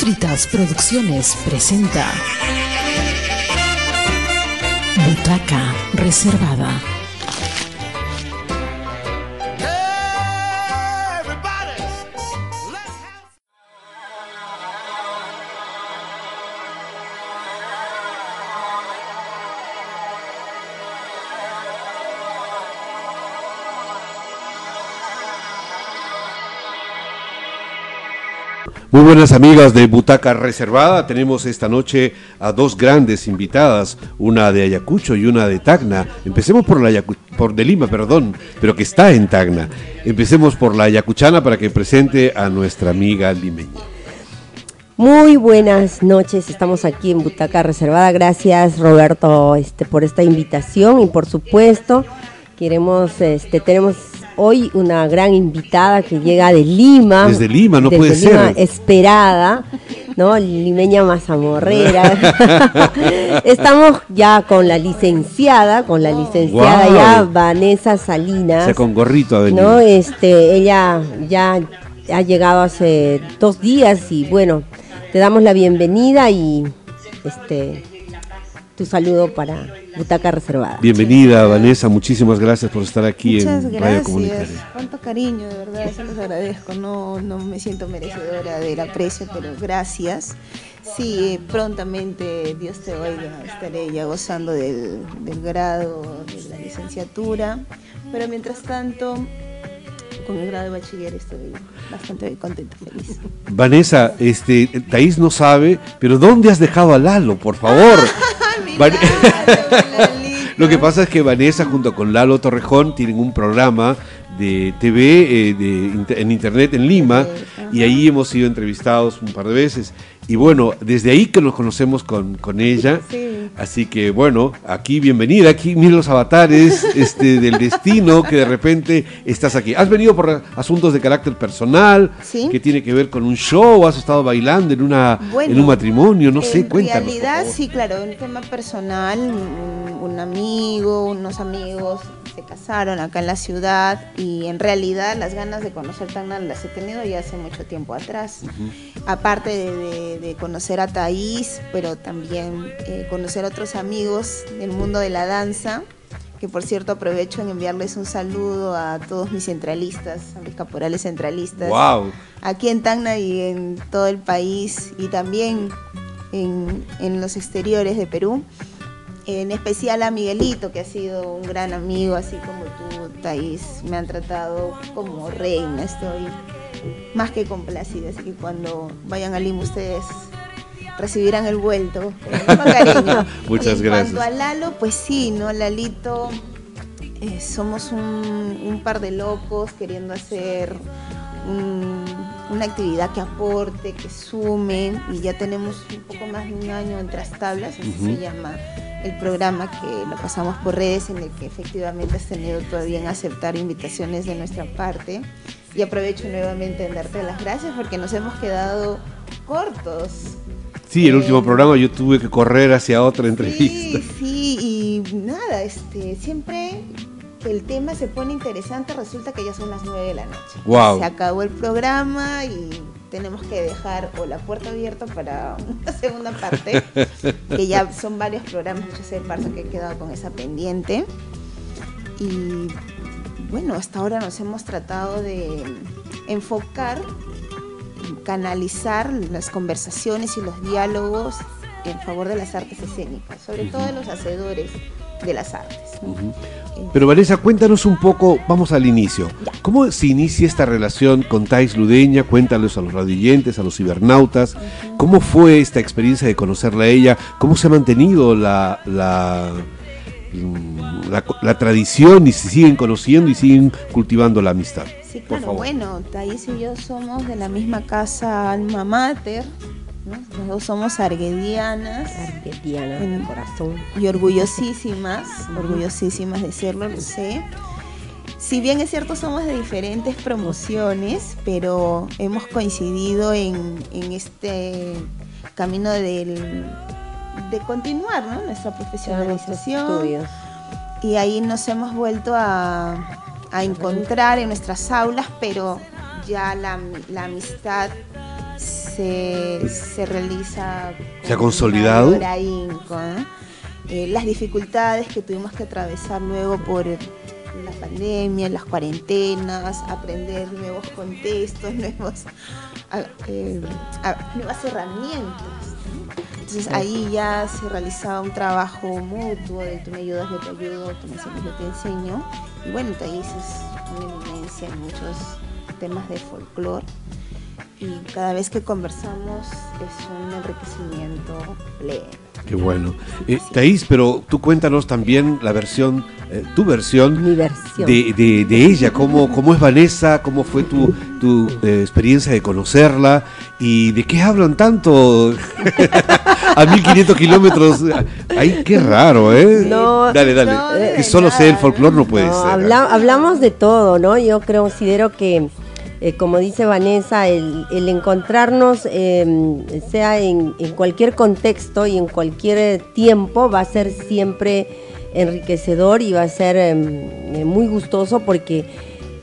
Fritas Producciones presenta Butaca Reservada. Muy buenas amigas de Butaca Reservada, tenemos esta noche a dos grandes invitadas, una de Ayacucho y una de Tacna. Empecemos por la por de Lima, perdón, pero que está en Tacna. Empecemos por la ayacuchana para que presente a nuestra amiga limeña. Muy buenas noches, estamos aquí en Butaca Reservada. Gracias Roberto este, por esta invitación y por supuesto queremos, este, tenemos hoy una gran invitada que llega de Lima. Desde Lima, no puede ser. Esperada, ¿no? Limeña mazamorrera. Estamos ya con la licenciada, con la licenciada ya Vanessa Salinas. O sea, con gorrito a venir. ¿no? Este, ella ya ha llegado hace dos días y bueno, te damos la bienvenida y este tu saludo para Butaca Reservada. Bienvenida, Vanessa, muchísimas gracias por estar aquí Muchas en gracias. Radio Comunitaria. Cuánto cariño, de verdad, se los agradezco. No, no me siento merecedora del aprecio, pero gracias. Sí, prontamente, Dios te oiga, estaré ya gozando del, del grado, de la licenciatura. Pero mientras tanto, con el grado de bachiller estoy bastante contenta, feliz. Vanessa, este, Taís no sabe, pero ¿dónde has dejado a Lalo, por favor? Van Lo que pasa es que Vanessa junto con Lalo Torrejón tienen un programa de TV eh, de, en internet en Lima y ahí hemos sido entrevistados un par de veces y bueno, desde ahí que nos conocemos con, con ella. Sí. Así que bueno, aquí bienvenida, aquí miren los avatares este, del destino que de repente estás aquí. ¿Has venido por asuntos de carácter personal? Sí. que tiene que ver con un show? ¿Has estado bailando en, una, Bueno, en un matrimonio? No sé, en cuéntanos. por realidad, sí, claro, un tema personal, un, un amigo, unos amigos se casaron acá en la ciudad y en realidad las ganas de conocer Tacna las he tenido ya hace mucho tiempo atrás. Aparte de, de- de conocer a Thaís, pero también eh, conocer a otros amigos del mundo de la danza, que por cierto aprovecho en enviarles un saludo a todos mis centralistas, a mis caporales centralistas ¡Wow! aquí en Tacna y en todo el país y también en, en los exteriores de Perú. En especial a Miguelito, que ha sido un gran amigo, así como tú, Thais, me han tratado como reina. Estoy más que complacida, así que cuando vayan a Lima ustedes recibirán el vuelto con el mismo cariño. Muchas Y en gracias. cuanto a Lalo, pues sí, ¿no? Lalito, eh, somos un, un par de locos queriendo hacer un- una actividad que aporte, que sume, y ya tenemos un poco más de un año en tablas, así Ujú. se llama el programa que lo pasamos por redes, en el que efectivamente has tenido todavía en aceptar invitaciones de nuestra parte. Y aprovecho nuevamente en darte las gracias porque nos hemos quedado cortos. Sí, el Eh, último programa yo tuve que correr hacia otra entrevista. Sí, sí, y nada, este, siempre el tema se pone interesante, resulta que ya son las 9 de la noche. Guau. Se acabó el programa y tenemos que dejar o la puerta abierta para una segunda parte, que ya son varios programas, yo sé, Parza, que he quedado con esa pendiente. Y bueno, hasta ahora nos hemos tratado de enfocar, canalizar las conversaciones y los diálogos en favor de las artes escénicas, sobre todo de los hacedores de las artes. ¿no? Ujú. Pero Vanessa, cuéntanos un poco, vamos al inicio. ¿Cómo se inicia esta relación con Thais Ludeña? Cuéntanos a los radioyentes, a los cibernautas. ¿Cómo fue esta experiencia de conocerla a ella? ¿Cómo se ha mantenido la, la, mm, la, la tradición y se siguen conociendo y siguen cultivando la amistad? Sí, claro. Bueno, Thais y yo somos de la misma casa alma mater, ¿no? Dos somos arguedianas Argentiana, En- corazón. y orgullosísimas, orgullosísimas de serlo, lo sé. Si bien es cierto, somos de diferentes promociones, pero hemos coincidido en, en este camino del, de continuar ¿no? nuestra profesionalización. Y ahí nos hemos vuelto a, a encontrar en nuestras aulas, pero ya la, la amistad se, se realiza... ¿Se ha consolidado? Eh, las dificultades que tuvimos que atravesar luego por la pandemia, las cuarentenas, aprender nuevos contextos, nuevos, eh, nuevas herramientas. Entonces ahí ya se realizaba un trabajo mutuo de tú me ayudas, yo te ayudo, tú me enseñas, yo te enseño. Y bueno, ahí es una eminencia en muchos temas de folclore y cada vez que conversamos es un enriquecimiento pleno. Qué bueno. Eh, Thais, pero tú cuéntanos también la versión, eh, tu versión, Mi versión. De, de, de, ella, cómo, cómo es Vanessa, cómo fue tu, tu eh, experiencia de conocerla y de qué hablan tanto a 1500 kilómetros. Ay, qué raro, ¿eh? No, dale, dale. no, que solo sé el folclore no puede no, ser. habla- hablamos de todo, ¿no? Yo creo, considero que eh, como dice Vanessa, el, encontrarnos, eh, sea en, cualquier contexto y en cualquier tiempo, va a ser siempre enriquecedor y va a ser eh, muy gustoso porque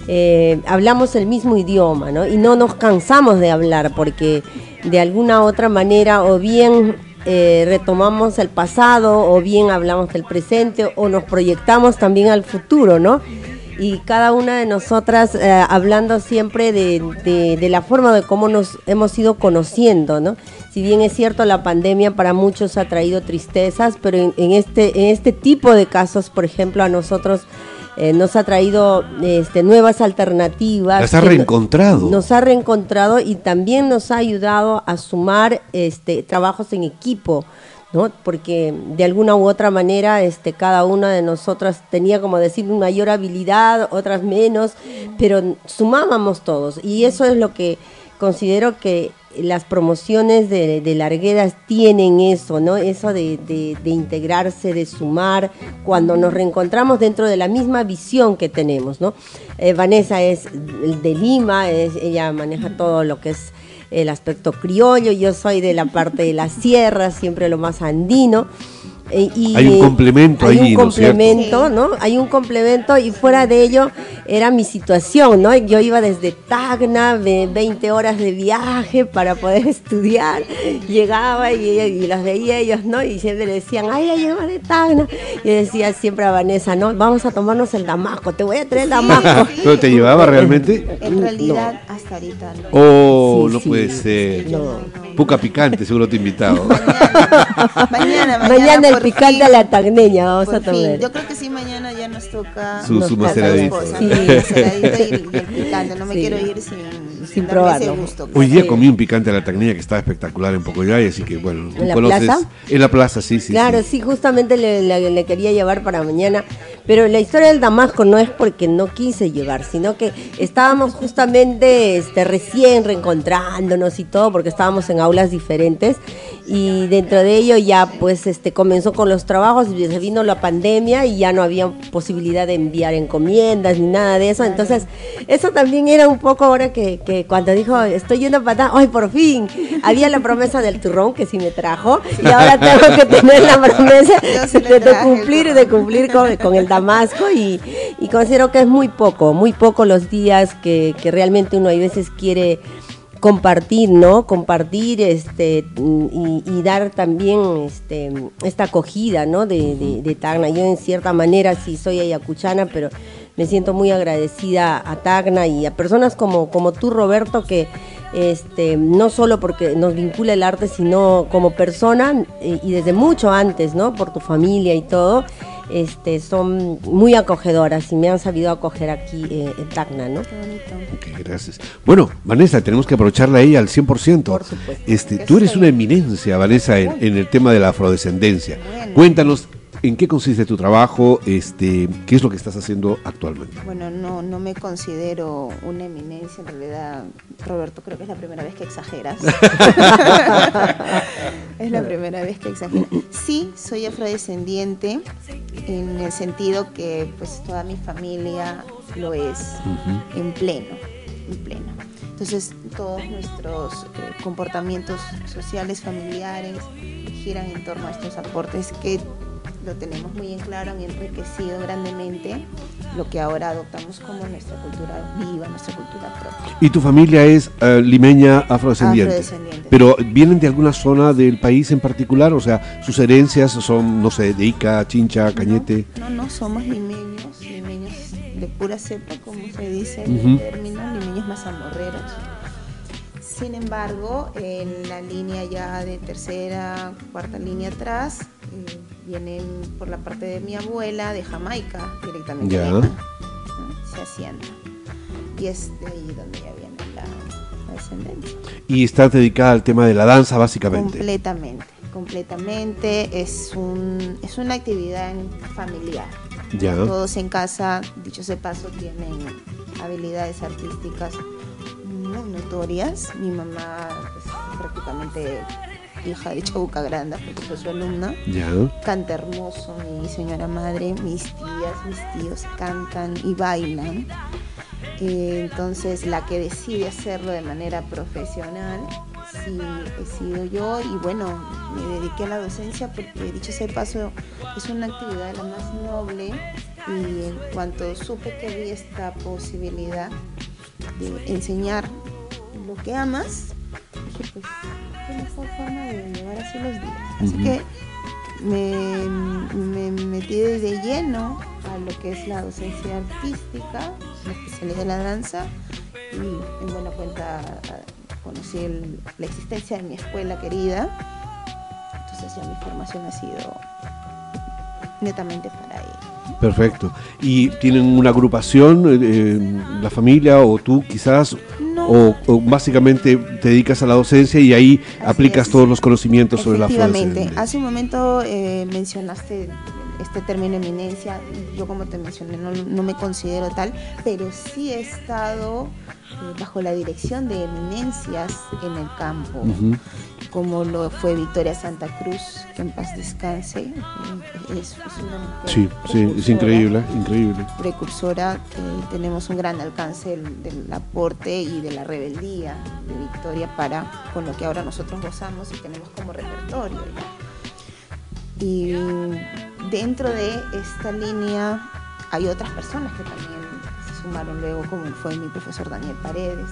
eh, hablamos el mismo idioma, ¿no? Y no nos cansamos de hablar porque de alguna otra manera o bien eh, retomamos el pasado o bien hablamos del presente o nos proyectamos también al futuro, ¿no? Y cada una de nosotras eh, hablando siempre de, de, de, la forma de cómo nos hemos ido conociendo, ¿no? Si bien es cierto la pandemia para muchos ha traído tristezas, pero en, en este, en este tipo de casos, por ejemplo, a nosotros eh, nos ha traído este, nuevas alternativas. Las ha reencontrado. Nos ha reencontrado y también nos ha ayudado a sumar este, trabajos en equipo. ¿No? Porque de alguna u otra manera este, cada una de nosotras tenía, como decir, mayor habilidad, otras menos, pero sumábamos todos. Y eso es lo que considero que las promociones de, de Larguedas tienen eso, ¿no? Eso de, de, de, integrarse, de sumar, cuando nos reencontramos dentro de la misma visión que tenemos, ¿no? Eh, Vanessa es de Lima, es, ella maneja todo lo que es el aspecto criollo, yo soy de la parte de la sierra, siempre lo más andino. Eh, y hay un complemento hay un complemento, ¿no, ¿no? Hay un complemento y fuera de ello era mi situación, ¿no? Yo iba desde Tacna, 20 horas de viaje para poder estudiar, llegaba y, y las veía ellos, ¿no? Y siempre le decían, ay, ya llegó de Tacna. Y decía siempre a Vanessa, no, vamos a tomarnos el damasco, te voy a traer el damasco. ¿Pero te llevaba realmente? En realidad, no. hasta ahorita no. Oh, sí, no sí. puede ser. No. Puca picante, seguro te he invitado. mañana, mañana, mañana, mañana el picante a la tagneña, vamos a tomar. Yo creo que sí, mañana ya nos toca su, su maceradito. Sí. y, y el picante. No me sí. quiero ir sin, sin probarlo. Gusto, Hoy día comí un picante a la tagneña que estaba espectacular en Pocoyay, así que bueno, ¿En la conoces. Plaza? En la plaza, sí, sí. Claro, sí, justamente le, le, le, quería llevar para mañana. Pero la historia del Damasco no es porque no quise llevar, sino que estábamos justamente este, recién reencontrándonos y todo, porque estábamos en aulas diferentes. Y dentro de ello ya pues este comenzó con los trabajos, se vino la pandemia y ya no había posibilidad de enviar encomiendas ni nada de eso. Entonces, eso también era un poco ahora que, que cuando dijo estoy yendo para ¡ay por fin! Había la promesa del turrón que sí me trajo, y ahora tengo que tener la promesa de, de cumplir, de cumplir con, con el Damasco y, considero que es muy poco, muy poco los días que, que realmente uno a veces quiere compartir, ¿no? Compartir este y, dar también este esta acogida, ¿no? De, de, de, Tacna. Yo en cierta manera sí soy ayacuchana, pero me siento muy agradecida a Tacna y a personas como, como tú, Roberto, que este, no solo porque nos vincula el arte, sino como persona eh, y desde mucho antes, ¿no? Por tu familia y todo este, son muy acogedoras y me han sabido acoger aquí eh, en Tacna, ¿no? Qué bonito. Okay, gracias. Bueno, Vanessa, tenemos que aprovecharla a ella al 100%. Por supuesto. Este, tú eres una eminencia, Vanessa, en, en el tema de la afrodescendencia. Bueno. Cuéntanos ¿En qué consiste tu trabajo? Este, ¿Qué es lo que estás haciendo actualmente? Bueno, no, no me considero una eminencia, en realidad, Roberto, creo que es la primera vez que exageras. es la primera vez que exageras. Sí, soy afrodescendiente, en el sentido que pues toda mi familia lo es, uh -huh. en pleno, en pleno. Entonces, todos nuestros eh, comportamientos sociales, familiares, giran en torno a estos aportes que lo tenemos muy en claro, han enriquecido grandemente lo que ahora adoptamos como nuestra cultura viva, nuestra cultura propia. ¿Y tu familia es eh, limeña afrodescendiente? ¿Pero vienen de alguna zona del país en particular? O sea, sus herencias son, no sé, de Ica, Chincha, Cañete. No, no, somos limeños, limeños de pura cepa, como se dice el término, limeños mazamorreros sin embargo, en la línea ya de tercera, cuarta línea atrás, eh, vienen por la parte de mi abuela de Jamaica directamente. Ya. Se asienta. Y es de ahí donde ya viene la, descendencia. Y está dedicada al tema de la danza, básicamente. Completamente, completamente. Es, un, es una actividad familiar. Ya. Todos en casa, dicho ese paso, tienen habilidades artísticas notorias. Mi mamá es prácticamente hija de Chabuca Granda, porque fue su alumna. Canta hermoso, mi señora madre, mis tías, mis tíos cantan y bailan. Eh, entonces la que decide hacerlo de manera profesional sí he sido yo y bueno, me dediqué a la docencia porque dicho sea paso es una actividad la más noble y en cuanto supe que había esta posibilidad de enseñar lo que amas, dije, pues, qué mejor forma de llevar así los días. Así que me, metí de lleno a lo que es la docencia artística, la especialidad de la danza, y en buena cuenta conocí la existencia de mi escuela querida. Entonces ya mi formación ha sido netamente para ello. Perfecto. ¿Y tienen una agrupación, eh, eh, la familia o tú quizás? O, básicamente te dedicas a la docencia y ahí aplicas todos los conocimientos sobre la Efectivamente. Hace un momento eh, mencionaste este término eminencia. Yo como te mencioné no, me considero tal, pero sí he estado eh, bajo la dirección de eminencias en el campo, como lo fue Victoria Santa Cruz, que en paz descanse. Es, una sí, sí, es increíble, increíble. Precursora, tenemos un gran alcance del, aporte y de la rebeldía de Victoria para con lo que ahora nosotros gozamos y tenemos como repertorio. Y dentro de esta línea hay otras personas que también se sumaron luego, como fue mi profesor Daniel Paredes,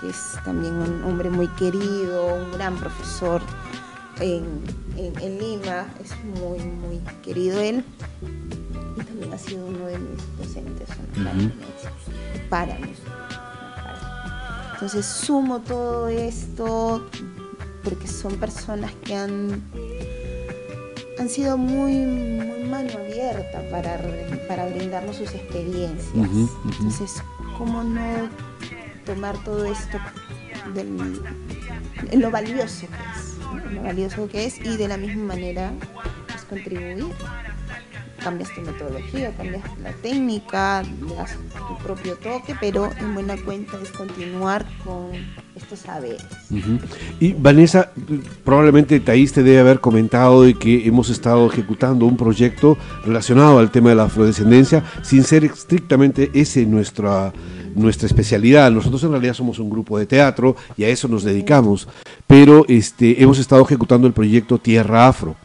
que es también un hombre muy querido, un gran profesor en, Lima, es muy, muy querido él. Y también ha sido uno de mis docentes para mí. Entonces sumo todo esto porque son personas que han han sido muy, muy mano abierta para, para brindarnos sus experiencias. Entonces, ¿cómo no tomar todo esto de lo valioso que es? Lo valioso que es y de la misma manera pues, contribuir cambias tu metodología, cambias la técnica, das tu propio toque, pero en buena cuenta es continuar con estos saberes. Y Vanessa, probablemente Taís te debe haber comentado de que hemos estado ejecutando un proyecto relacionado al tema de la afrodescendencia, sin ser estrictamente ese nuestra nuestra especialidad. Nosotros en realidad somos un grupo de teatro y a eso nos dedicamos, pero este, hemos estado ejecutando el proyecto Tierra Afro.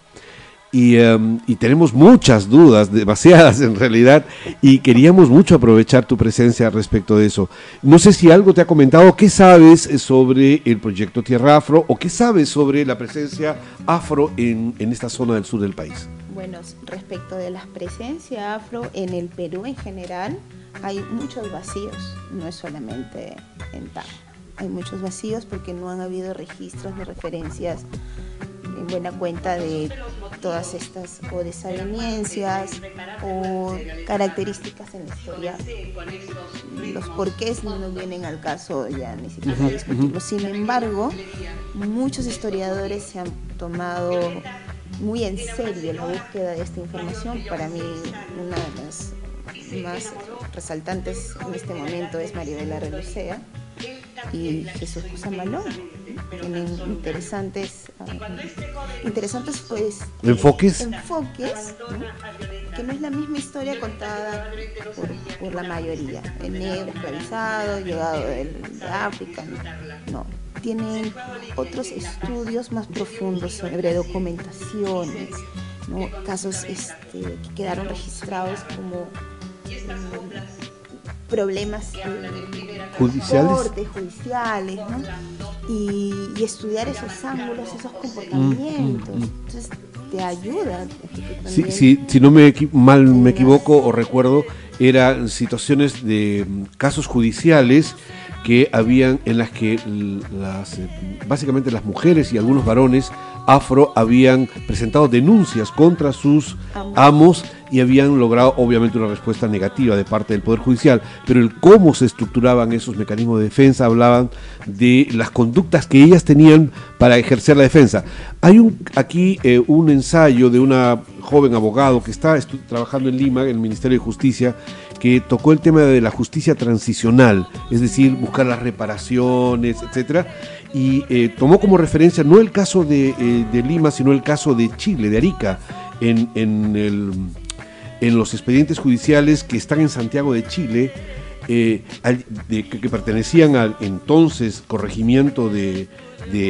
Em, y, tenemos muchas dudas, demasiadas en realidad, y queríamos mucho aprovechar tu presencia respecto de eso. No sé si algo te ha comentado, ¿qué sabes sobre el proyecto Tierra Afro o qué sabes sobre la presencia afro en, en esta zona del sur del país? Bueno, respecto de la presencia afro en el Perú en general, hay muchos vacíos, no es solamente en TAP. Hay muchos vacíos porque no han habido registros de referencias en buena cuenta de todas estas o desavenencias o características en la historia. Los porqués no nos vienen al caso ya ni siquiera discutirlo. Sin embargo, muchos historiadores se han tomado muy en serio la búsqueda de esta información. Para mí, una de las más resaltantes en este momento es Maribela Relucea y Jesús Cusamalón tienen interesantes, ah, interesantes pues enfoques, enfoques que no es la misma historia contada por, la mayoría. El negro esclavizado, llegado de África, no. Tienen otros estudios más profundos sobre documentaciones, casos este, que quedaron registrados como problemas judiciales, judiciales y, estudiar esos ángulos, esos comportamientos. Mm, mm, mm. Entonces te ayuda. Si, si no me mal me equivoco o recuerdo, eran situaciones de casos judiciales que habían en las que las, eh, básicamente las mujeres y algunos varones afro habían presentado denuncias contra sus amos y habían logrado obviamente una respuesta negativa de parte del Poder Judicial, pero el cómo se estructuraban esos mecanismos de defensa hablaban de las conductas que ellas tenían para ejercer la defensa. Hay aquí eh, un ensayo de una joven abogado que está trabajando en Lima, en el Ministerio de Justicia, que tocó el tema de la justicia transicional, es decir, buscar las reparaciones, etcétera, y eh, tomó como referencia no el caso eh, de, Lima, sino el caso de Chile, de Arica, en, en, los expedientes judiciales que están en Santiago de Chile, eh, que, pertenecían al entonces corregimiento de,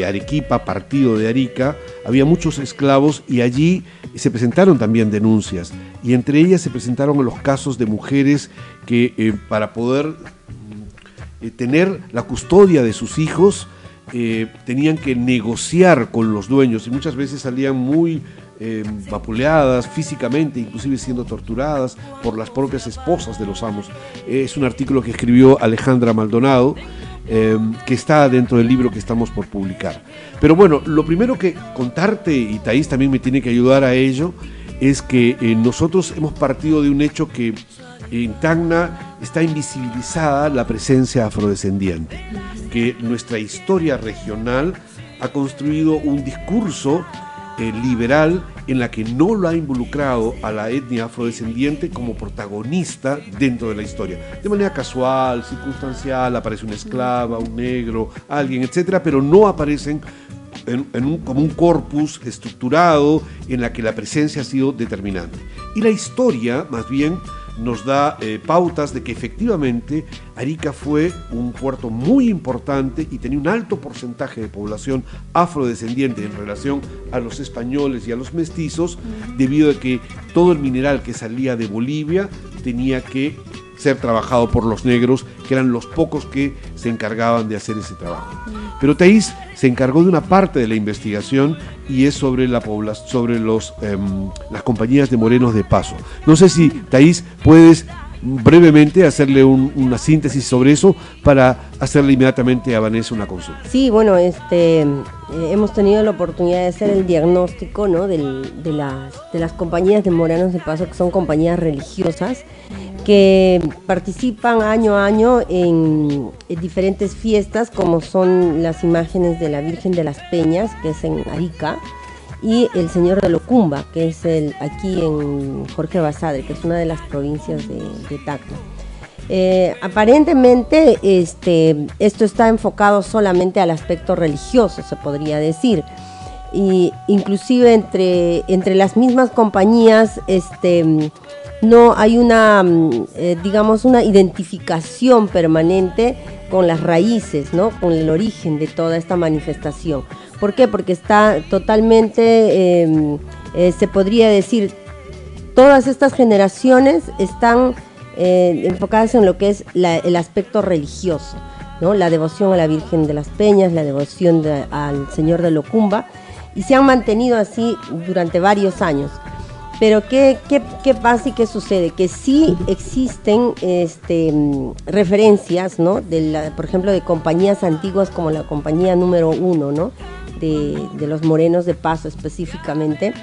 Arequipa, partido de Arica, había muchos esclavos y allí se presentaron también denuncias. Y entre ellas se presentaron los casos de mujeres que para poder tener la custodia de sus hijos, eh, tenían que negociar con los dueños y muchas veces salían muy eh, vapuleadas físicamente, inclusive siendo torturadas por las propias esposas de los amos. Es un artículo que escribió Alejandra Maldonado, eh, que está dentro del libro que estamos por publicar. Pero bueno, lo primero que contarte, y Thais también me tiene que ayudar a ello, es que nosotros hemos partido de un hecho que en Tacna está invisibilizada la presencia afrodescendiente, que nuestra historia regional ha construido un discurso eh, liberal en la que no lo ha involucrado a la etnia afrodescendiente como protagonista dentro de la historia. De manera casual, circunstancial, aparece una esclava, un negro, alguien, etcétera, pero no aparecen en, como un corpus estructurado en la que la presencia ha sido determinante. Y la historia, más bien, nos da eh, pautas de que efectivamente Arica fue un puerto muy importante y tenía un alto porcentaje de población afrodescendiente en relación a los españoles y a los mestizos, debido a que todo el mineral que salía de Bolivia tenía que ser trabajado por los negros, que eran los pocos que se encargaban de hacer ese trabajo. Pero Thais se encargó de una parte de la investigación y es sobre, la sobre los, em, las compañías de morenos de paso. No sé si Thais puedes brevemente hacerle una síntesis sobre eso para hacerle inmediatamente a Vanessa una consulta. Sí, bueno, este, eh, hemos tenido la oportunidad de hacer el diagnóstico ¿no? de, las, de las compañías de morenos de paso, que son compañías religiosas que participan año a año en, diferentes fiestas, como son las imágenes de la Virgen de las Peñas, que es en Arica, y el Señor de Locumba, que es el, aquí en Jorge Basadre, que es una de las provincias de, de. Eh, aparentemente este, esto está enfocado solamente al aspecto religioso, se podría decir. Y inclusive entre, entre las mismas compañías este, no hay una, mm, eh, digamos, una identificación permanente con las raíces, ¿no? Con el origen de toda esta manifestación. ¿Por qué? Porque está totalmente, em, eh, se podría decir, todas estas generaciones están eh, enfocadas en lo que es el aspecto religioso, ¿no? La devoción a la Virgen de las Peñas, la devoción al Señor de Locumba, y se han mantenido así durante varios años. Pero ¿qué, qué, pasa y qué sucede? Que sí existen este, referencias, ¿no? De por ejemplo, de compañías antiguas como la compañía número uno, ¿no? De, los morenos de paso específicamente,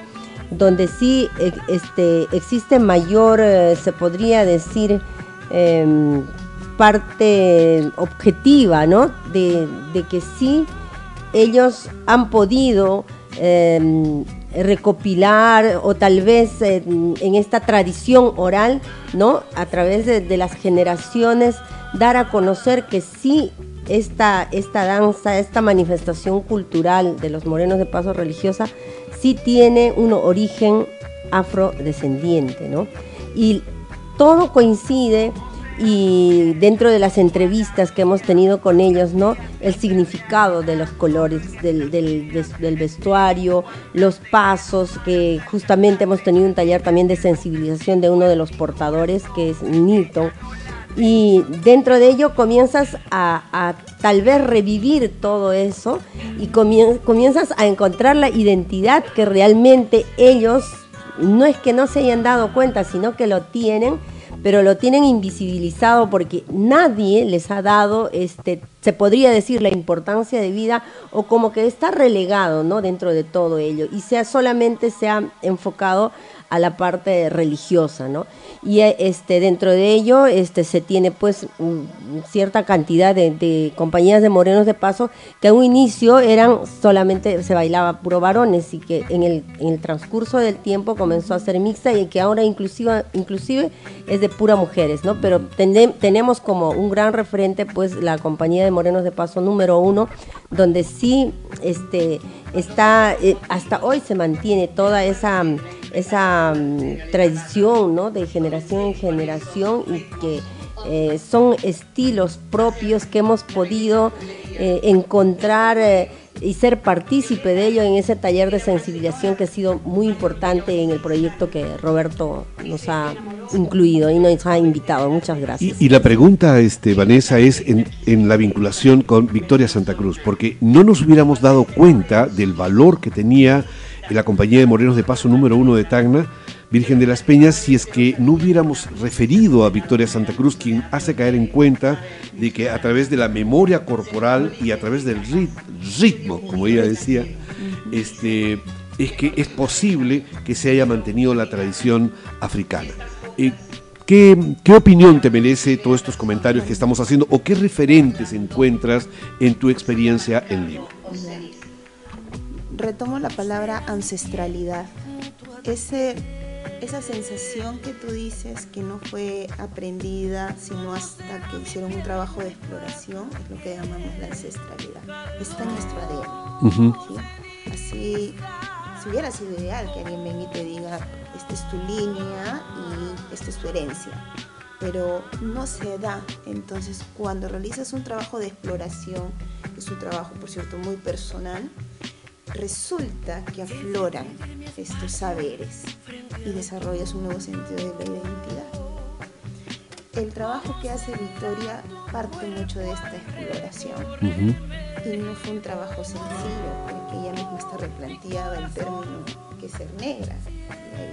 donde sí e, este, existe mayor, eh, se podría decir, em, parte objetiva, ¿no? De, de, que sí ellos han podido em, recopilar o tal vez en, esta tradición oral, ¿no? A través de, las generaciones, dar a conocer que sí esta, esta danza, esta manifestación cultural de los morenos de paso religiosa, sí tiene un origen afrodescendiente, ¿no? Y todo coincide y dentro de las entrevistas que hemos tenido con ellos, ¿no? El significado de los colores, del, del, vestuario, los pasos, que justamente hemos tenido un taller también de sensibilización de uno de los portadores, que es Nito. Y dentro de ello comienzas a, a tal vez revivir todo eso y comienzas a encontrar la identidad que realmente ellos no es que no se hayan dado cuenta, sino que lo tienen pero lo tienen invisibilizado porque nadie les ha dado, este, se podría decir, la importancia de vida o como que está relegado, ¿no? Dentro de todo ello y sea solamente se ha enfocado a la parte religiosa, ¿no? Y eh, este, dentro de ello este, se tiene pues cierta cantidad de, compañías de morenos de paso que a un inicio eran solamente, se bailaba puro varones y que en el, en el transcurso del tiempo comenzó a ser mixta y que ahora inclusive, inclusive es de pura mujeres, ¿no? Pero tenemos como un gran referente pues la compañía de morenos de paso número uno, donde sí este, está, eh, hasta hoy se mantiene toda esa esa mm, tradición ¿no? de generación en generación y que eh, son estilos propios que hemos podido eh, encontrar eh, y ser partícipe de ello en ese taller de sensibilización que ha sido muy importante en el proyecto que Roberto nos ha incluido y nos ha invitado. Muchas gracias. Y, la pregunta, este, Vanessa, es en, en, la vinculación con Victoria Santa Cruz, porque no nos hubiéramos dado cuenta del valor que tenía la compañía de morenos de paso número uno de Tacna, Virgen de las Peñas, si es que no hubiéramos referido a Victoria Santa Cruz, quien hace caer en cuenta de que a través de la memoria corporal y a través del ritmo, como ella decía, este, es que es posible que se haya mantenido la tradición africana. Eh, ¿Qué, ¿Qué, opinión te merece todos estos comentarios que estamos haciendo o qué referentes encuentras en tu experiencia en Lima? Retomo la palabra ancestralidad. Ese, esa sensación que tú dices que no fue aprendida sino hasta que hicieron un trabajo de exploración es lo que llamamos la ancestralidad. Está en nuestro ADN. Así, si hubiera sido ideal que alguien venga y te diga, esta es tu línea y esta es tu herencia pero no se da. Entonces, cuando realizas un trabajo de exploración, es un trabajo, por cierto, muy personal, resulta que afloran estos saberes y desarrollas un nuevo sentido de la identidad. El trabajo que hace Victoria parte mucho de esta exploración y no fue un trabajo sencillo porque ella misma está replanteada el término que es ser negra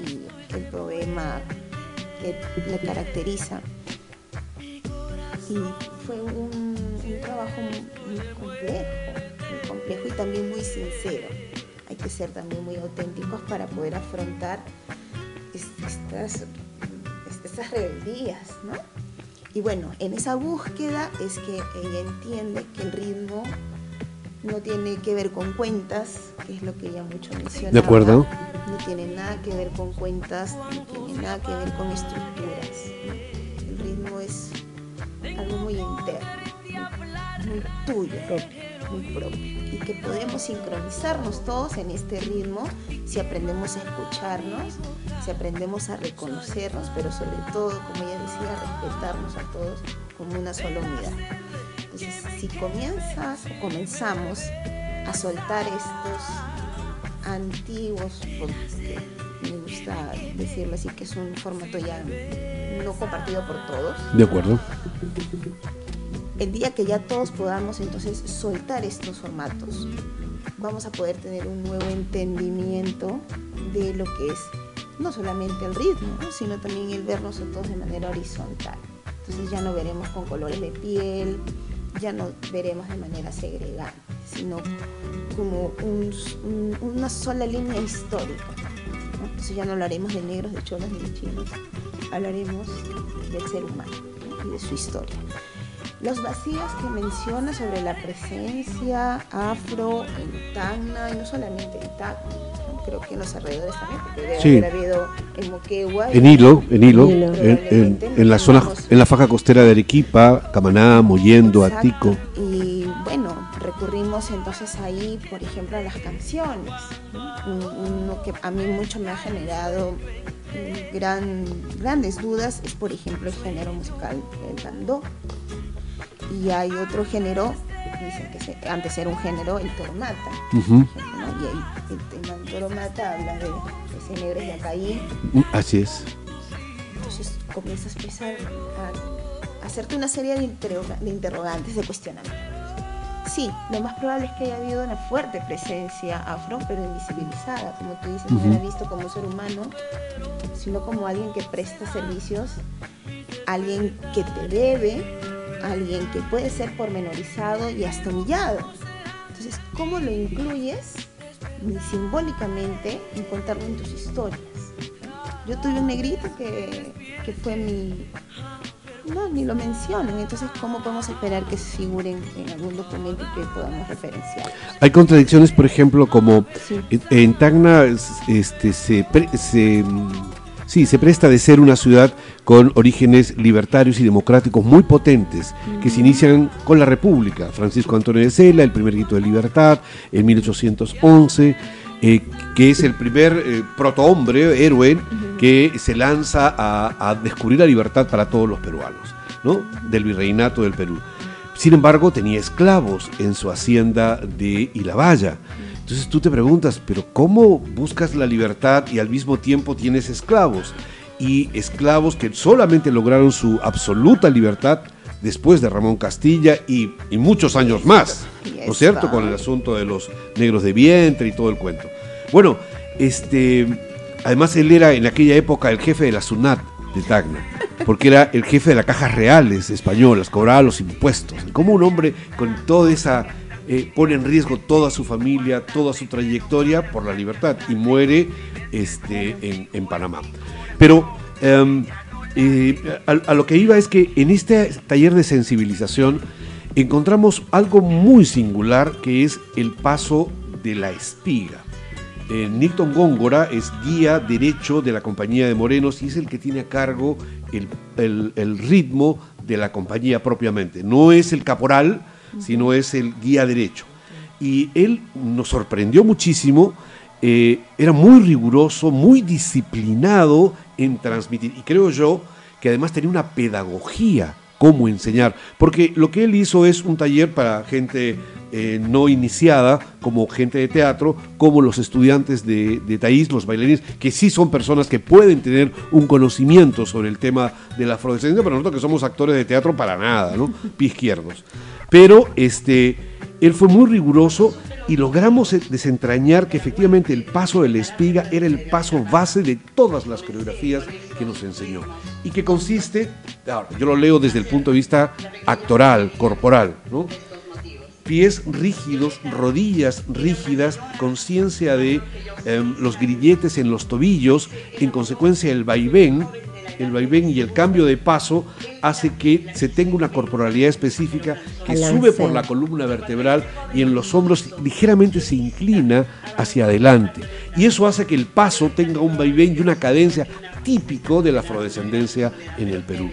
y el problema que le caracteriza. Y fue un, trabajo muy complejo complejo y también muy sincero. Hay que ser también muy auténticos para poder afrontar estas, estas rebeldías, ¿no? Y bueno, en esa búsqueda es que ella entiende que el ritmo no tiene que ver con cuentas, que es lo que ella mucho menciona. De acuerdo. No tiene nada que ver con cuentas, no tiene nada que ver con estructuras. El ritmo es algo muy interno, muy tuyo y que podemos sincronizarnos todos en este ritmo si aprendemos a escucharnos, si aprendemos a reconocernos, pero sobre todo, como ella decía, respetarnos a todos como una sola unidad. Entonces, si comienzas o comenzamos a soltar estos antiguos, porque me gusta decirlo así, que es un formato ya no compartido por todos. De acuerdo el día que ya todos podamos entonces soltar estos formatos, vamos a poder tener un nuevo entendimiento de lo que es no solamente el ritmo, sino también el vernos a todos de manera horizontal. Entonces ya no veremos con colores de piel, ya no veremos de manera segregada, sino como una sola línea histórica. Entonces ya no hablaremos de negros, de cholos ni de chinos, hablaremos del ser humano y de su historia. Los vacíos que menciona sobre la presencia afro en Tacna, y no solamente en Tacna, creo que en los alrededores también, porque debe haber habido en Moquegua. En Hilo, en Hilo, en, la zona, en la faja costera de Arequipa, Camaná, Moyendo, Atico. Y bueno, recurrimos entonces ahí, por ejemplo, a las canciones, uno que a mí mucho me ha generado gran, grandes dudas es, por ejemplo, el género musical del bandó. Y hay otro género, dicen que antes era un género, el tormata. Y el, tema del tormata habla de ese negro de caí. Mm, así es. Entonces comienzas a empezar a hacerte una serie de, de interrogantes, de cuestionamientos. Sí, lo más probable es que haya habido una fuerte presencia afro, pero invisibilizada, como tú dices, no era visto como un ser humano, sino como alguien que presta servicios, alguien que te debe, alguien que puede ser pormenorizado y hasta humillado. Entonces, ¿cómo lo incluyes simbólicamente en contarlo en tus historias? Yo tuve un negrito que, que fue mi, no, ni lo mencionan. Entonces, ¿cómo podemos esperar que se figuren en algún documento que podamos referenciar? Hay contradicciones, por ejemplo, como en Tacna este, se, se, sí, se presta de ser una ciudad con orígenes libertarios y democráticos muy potentes, que se inician con la República. Francisco Antonio de Sela, el primer grito de libertad, en 1811. Eh, que es el primer eh, protohombre, héroe, que se lanza a, descubrir la libertad para todos los peruanos, ¿no? Del virreinato del Perú. Sin embargo, tenía esclavos en su hacienda de Ilabaya. Entonces tú te preguntas, pero ¿cómo buscas la libertad y al mismo tiempo tienes esclavos? Y esclavos que solamente lograron su absoluta libertad después de Ramón Castilla y, muchos años más, ¿no es cierto? Con el asunto de los negros de vientre y todo el cuento. Bueno, este, además él era en aquella época el jefe de la SUNAT de Tacna, porque era el jefe de las cajas reales españolas, cobraba los impuestos. Como un hombre con toda esa eh, pone en riesgo toda su familia, toda su trayectoria por la libertad y muere este, en, Panamá. Pero em, eh, a, lo que iba es que en este taller de sensibilización encontramos algo muy singular que es el paso de la espiga. Eh, Nilton Góngora es guía derecho de la compañía de Morenos y es el que tiene a cargo el, ritmo de la compañía propiamente. No es el caporal, sino es el guía derecho. Y él nos sorprendió muchísimo, eh, era muy riguroso, muy disciplinado en transmitir. Y creo yo que además tenía una pedagogía cómo enseñar, porque lo que él hizo es un taller para gente eh, no iniciada, como gente de teatro, como los estudiantes de, de Taís, los bailarines, que sí son personas que pueden tener un conocimiento sobre el tema de la afrodescendencia, pero nosotros que somos actores de teatro para nada, ¿no? Izquierdos. Pero este, él fue muy riguroso y logramos desentrañar que efectivamente el paso de la espiga era el paso base de todas las coreografías que nos enseñó y que consiste, yo lo leo desde el punto de vista actoral, corporal, ¿no? pies rígidos, rodillas rígidas, conciencia de em, los grilletes en los tobillos, en consecuencia el vaivén, el vaivén y el cambio de paso hace que se tenga una corporalidad específica que sube por la columna vertebral y en los hombros ligeramente se inclina hacia adelante. Y eso hace que el paso tenga un vaivén y una cadencia típico de la afrodescendencia en el Perú.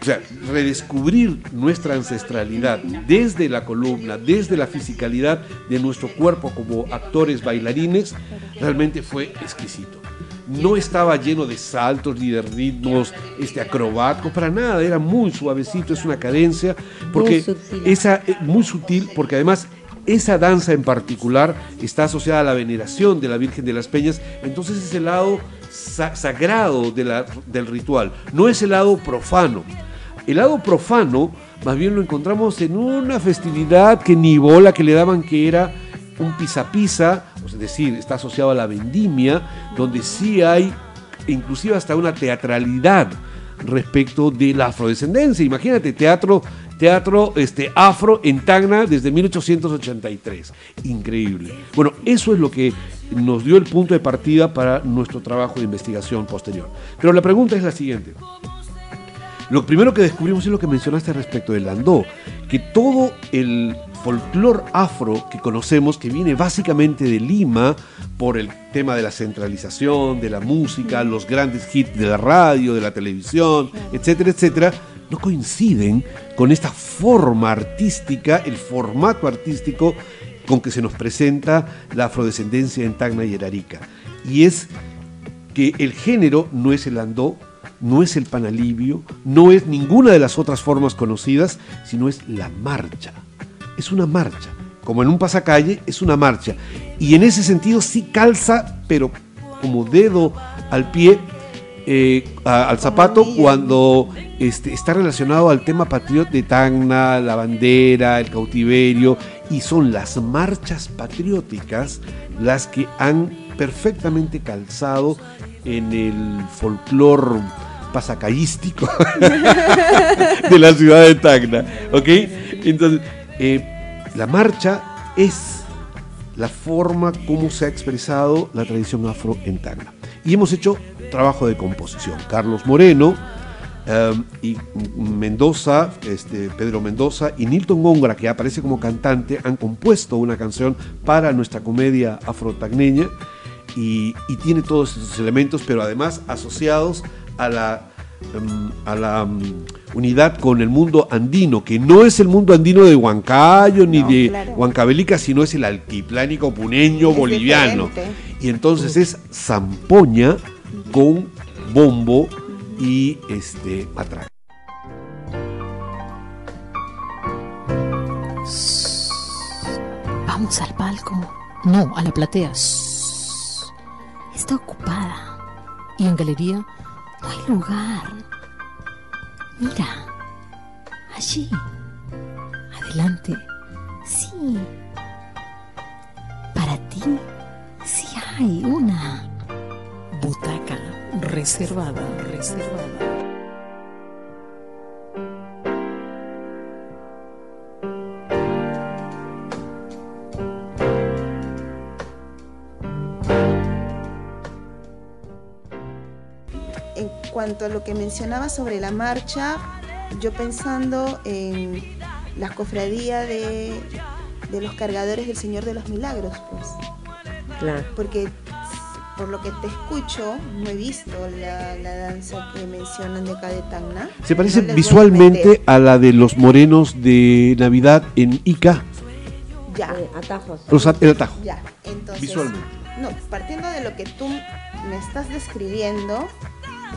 O sea, redescubrir nuestra ancestralidad desde la columna, desde la fisicalidad de nuestro cuerpo como actores bailarines, realmente fue exquisito no estaba lleno de saltos ni de ritmos este, acrobáticos, para nada, era muy suavecito, es una cadencia, porque muy sutil. esa eh, muy sutil, porque además esa danza en particular está asociada a la veneración de la Virgen de las Peñas, entonces es el lado sagrado del ritual, no es el lado profano. El lado profano, más bien lo encontramos en una festividad que ni bola que le daban que era un pisa-pisa, es decir, está asociado a la vendimia, donde sí hay inclusive hasta una teatralidad respecto de la afrodescendencia. Imagínate, teatro, teatro este, afro en Tacna desde 1883. Increíble. Bueno, eso es lo que nos dio el punto de partida para nuestro trabajo de investigación posterior. Pero la pregunta es la siguiente. Lo primero que descubrimos es lo que mencionaste respecto del landó, que todo el folclor afro que conocemos, que viene básicamente de Lima por el tema de la centralización, de la música, los grandes hits de la radio, de la televisión, etcétera, etcétera, no coinciden con esta forma artística, el formato artístico con que se nos presenta la afrodescendencia en Tacna y Erarica. Y es que el género no es el andó, no es el panalivio, no es ninguna de las otras formas conocidas, sino es la marcha. Es una marcha. Como en un pasacalle, es una marcha. Y en ese sentido sí calza, pero como dedo al pie, eh, al zapato, cuando este, está relacionado al tema patriota de Tacna, la bandera, el cautiverio, y son las marchas patrióticas las que han perfectamente calzado en el folclor pasacallístico de la ciudad de Tacna. ¿Ok? Entonces, eh, la marcha es la forma como se ha expresado la tradición afro en Tacna. Y hemos hecho trabajo de composición. Carlos Moreno em, y Mendoza, este, Pedro Mendoza y Nilton Góngora, que aparece como cantante, han compuesto una canción para nuestra comedia afrotagneña y, y tiene todos esos elementos, pero además asociados a la a la em, unidad con el mundo andino, que no es el mundo andino de Huancayo ni de Huancabelica, sino es el altiplánico puneño boliviano. Y entonces es zampoña con bombo y este matraca. Vamos al palco. No, a la platea. Está ocupada. ¿Y en galería? No hay lugar. Mira. Allí. Adelante. Sí. Para ti, sí hay una. Butaca reservada, reservada. Cuanto a lo que mencionaba sobre la marcha, yo pensando en la cofradía de, los cargadores del Señor de los Milagros, pues. Claro. Porque por lo que te escucho, no he visto la, danza que mencionan de acá de Tacna. Se parece visualmente a, la de los morenos de Navidad en Ica. Ya. Eh, atajos. el atajo. Ya, entonces. Visualmente. No, partiendo de lo que tú me estás describiendo,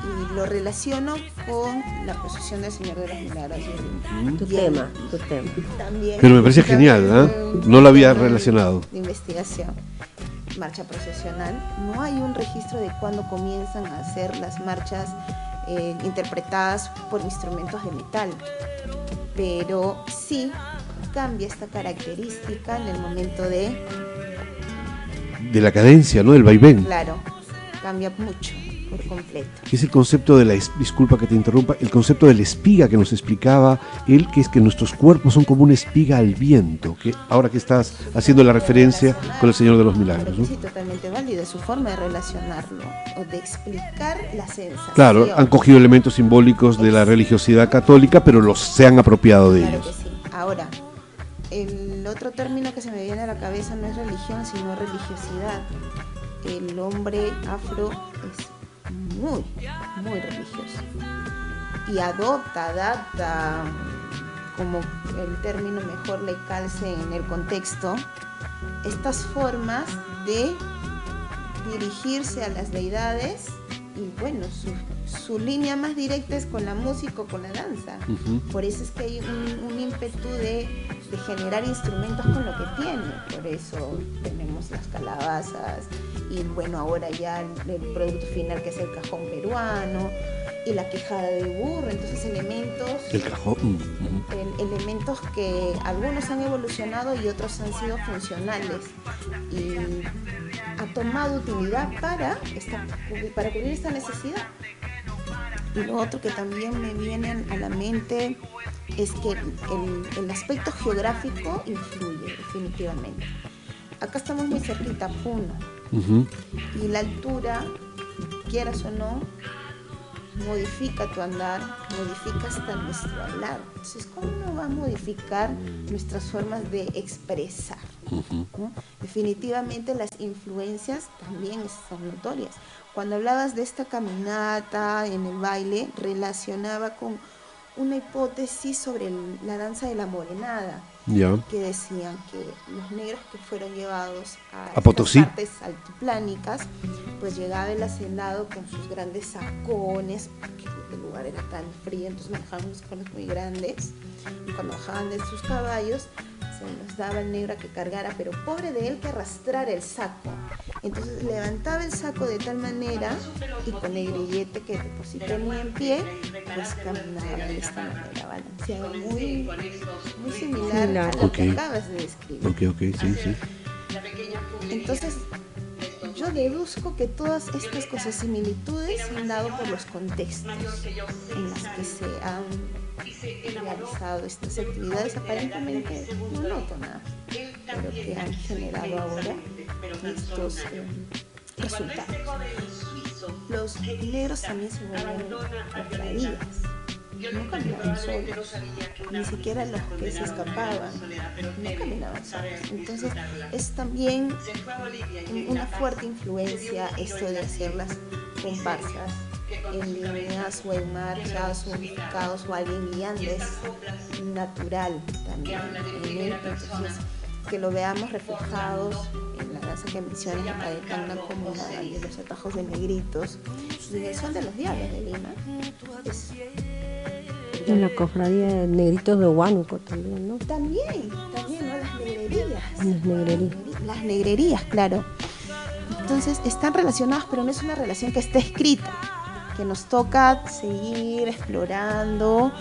y lo relaciono con la procesión del Señor de los Milagros. Tu tema, tu tema. Pero me parece genial, ¿eh? No lo había relacionado. De investigación. Marcha procesional. No hay un registro de cuándo comienzan a hacer las marchas eh, interpretadas por instrumentos de metal. Pero sí cambia esta característica en el momento de... De la cadencia, ¿no? Del vaivén. Claro, cambia mucho completo. Que es el concepto de la, disculpa que te interrumpa, el concepto de la espiga que nos explicaba él, que es que nuestros cuerpos son como una espiga al viento, que ahora que estás haciendo la referencia con el Señor de los Milagros. Sí, totalmente válido, su forma de relacionarlo o de explicar la sensación. Claro, han cogido elementos simbólicos de la religiosidad católica, pero los se han apropiado de ellos. Ahora, el otro término que se me viene a la cabeza no es religión, sino religiosidad. El hombre afro es muy, muy religioso. Y adopta, adapta, como el término mejor le calce en el contexto, estas formas de dirigirse a las deidades y bueno, su, línea más directa es con la música o con la danza. Por eso es que hay un, ímpetu de, de, generar instrumentos con lo que tiene. Por eso tenemos las calabazas y bueno, ahora ya el, producto final que es el cajón peruano y la quejada de burro, entonces elementos... El cajón. elementos que algunos han evolucionado y otros han sido funcionales. Y ha tomado utilidad para, esta, para cubrir esta necesidad. Y lo otro que también me viene a la mente es que el, aspecto geográfico influye definitivamente. Acá estamos muy cerquita, Puno. Y la altura, quieras o no, modifica tu andar, modifica hasta nuestro hablar. Entonces, ¿cómo va a modificar nuestras formas de expresar? Definitivamente las influencias también son notorias. Cuando hablabas de esta caminata en el baile, relacionaba con una hipótesis sobre la danza de la morenada, que decían que los negros que fueron llevados a, a Potosí. artes altiplánicas pues llegaba el hacendado con sus grandes sacones, porque el lugar era tan frío, entonces manejaban unos sacones muy grandes, y cuando bajaban de sus caballos, se los daba el negro a que cargara, pero pobre de él que arrastrara el saco. Entonces levantaba el saco de tal manera y con el grillete que sí tenía en pie, pues caminaba de esta manera, balanceado, muy, muy similar a lo que acabas de describir. Ok, ok, sí, sí. Entonces, yo deduzco que todas estas cosas, similitudes, se han dado por los contextos en los que se han realizado estas actividades aparentemente monótonas, pero que han generado ahora estos eh, resultados. Los negros también se vuelven contraídas no caminaban solos, ni siquiera los que se escapaban, no caminaban solos. Entonces es también una fuerte influencia esto de hacer las comparsas en líneas o en marchas o unificados o alguien guiando es natural también en. Entonces, que lo veamos reflejados en la danza que mencionas acá de Tanga como de los atajos de negritos. Y en el son de los diablos de Lima. Es en la cofradía de negritos de Huánuco también, ¿no? También, también, ¿no? Las negrerías. Las negrerías. Las negrerías, claro. Entonces están relacionadas, pero no es una relación que esté escrita, que nos toca seguir explorando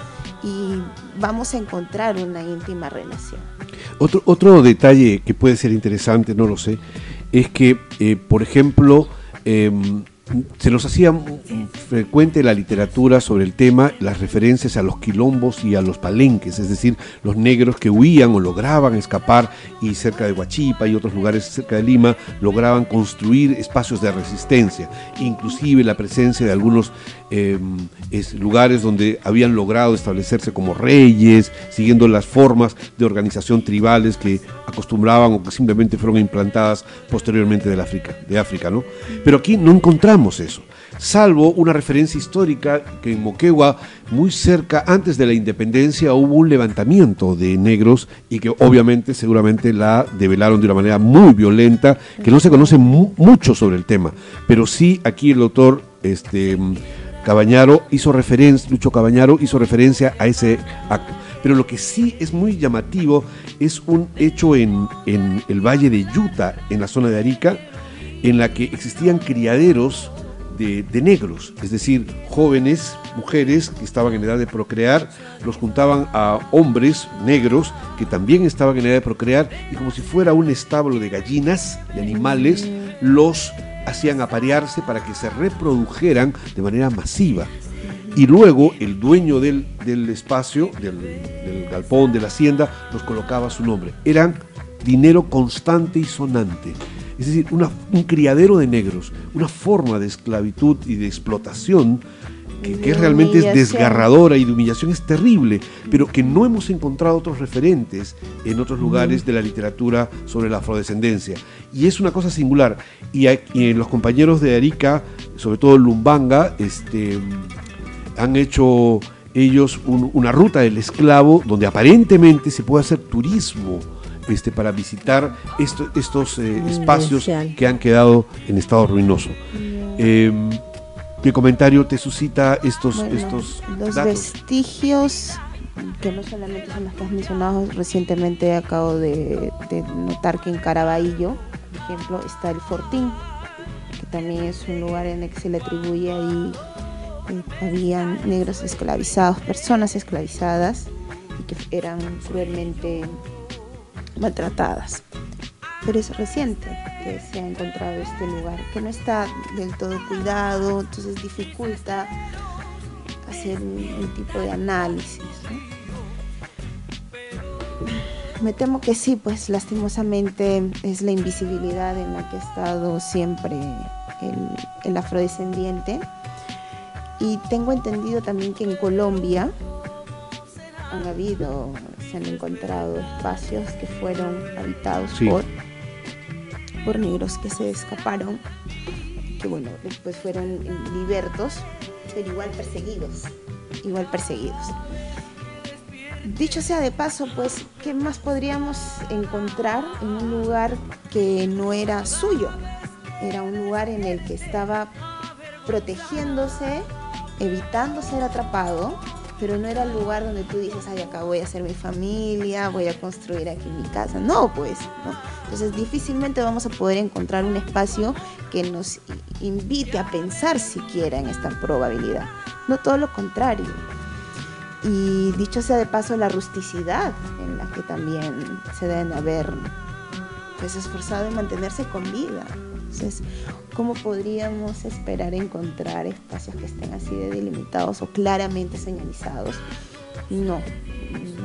y vamos a encontrar una íntima relación. Otro, otro detalle que puede ser interesante, no lo sé, es que, eh, por ejemplo, em, se nos hacía frecuente la literatura sobre el tema las referencias a los quilombos y a los palenques, es decir, los negros que huían o lograban escapar y cerca de Huachipa y otros lugares cerca de Lima lograban construir espacios de resistencia, inclusive la presencia de algunos em, lugares donde habían logrado establecerse como reyes, siguiendo las formas de organización tribales que acostumbraban o que simplemente fueron implantadas posteriormente de África, de África, ¿no? Pero aquí no encontramos eso, salvo una referencia histórica que en Moquegua, muy cerca, antes de la independencia, hubo un levantamiento de negros y que obviamente, seguramente la develaron de una manera muy violenta, que no se conoce mucho sobre el tema, pero sí aquí el doctor este, Cabañaro hizo referencia, Lucho Cabañaro hizo referencia a ese acto. Pero lo que sí es muy llamativo es un hecho en, el valle de Yuta, en la zona de Arica, en la que existían criaderos de, negros, es decir, jóvenes, mujeres que estaban en edad de procrear, los juntaban a hombres negros que también estaban en edad de procrear y como si fuera un establo de gallinas, de animales, los hacían aparearse para que se reprodujeran de manera masiva y luego el dueño del, espacio, del, galpón, de la hacienda, los colocaba su nombre. Eran dinero constante y sonante. Es decir, un criadero de negros, una forma de esclavitud y de explotación que, realmente es desgarradora y de humillación es terrible, pero que no hemos encontrado otros referentes en otros lugares de la literatura sobre la afrodescendencia. Y es una cosa singular. Y, y los compañeros de Arica, sobre todo Lumbanga, este, han hecho ellos una ruta del esclavo donde aparentemente se puede hacer turismo este, para visitar estos eh, espacios que han quedado en estado ruinoso. ¿Qué comentario te suscita estos, estos los vestigios que no solamente son los que has mencionado recientemente acabo de, de notar que en Caraballo por ejemplo está el Fortín que también es un lugar en el que se le atribuye ahí habían negros esclavizados, personas esclavizadas y que eran cruelmente maltratadas. Pero es reciente que se ha encontrado este lugar, que no está del todo cuidado, entonces dificulta hacer un, tipo de análisis. Me temo que sí, pues lastimosamente es la invisibilidad en la que ha estado siempre el afrodescendiente y tengo entendido también que en Colombia han habido, se han encontrado espacios que fueron habitados por, por negros que se escaparon, que bueno, después fueron libertos, pero igual perseguidos, igual perseguidos. Dicho sea de paso, pues, ¿qué más podríamos encontrar en un lugar que no era suyo? era un lugar en el que estaba protegiéndose, evitando ser atrapado, pero no era el lugar donde tú dices, ay, acá voy a hacer mi familia, voy a construir aquí mi casa. No, pues, ¿no? Entonces difícilmente vamos a poder encontrar un espacio que nos invite a pensar siquiera en esta probabilidad. No todo lo contrario. Y dicho sea de paso, la rusticidad en la que también se deben haber pues, esforzado en mantenerse con vida. Entonces, ¿cómo podríamos esperar encontrar espacios que estén así de delimitados o claramente señalizados? No,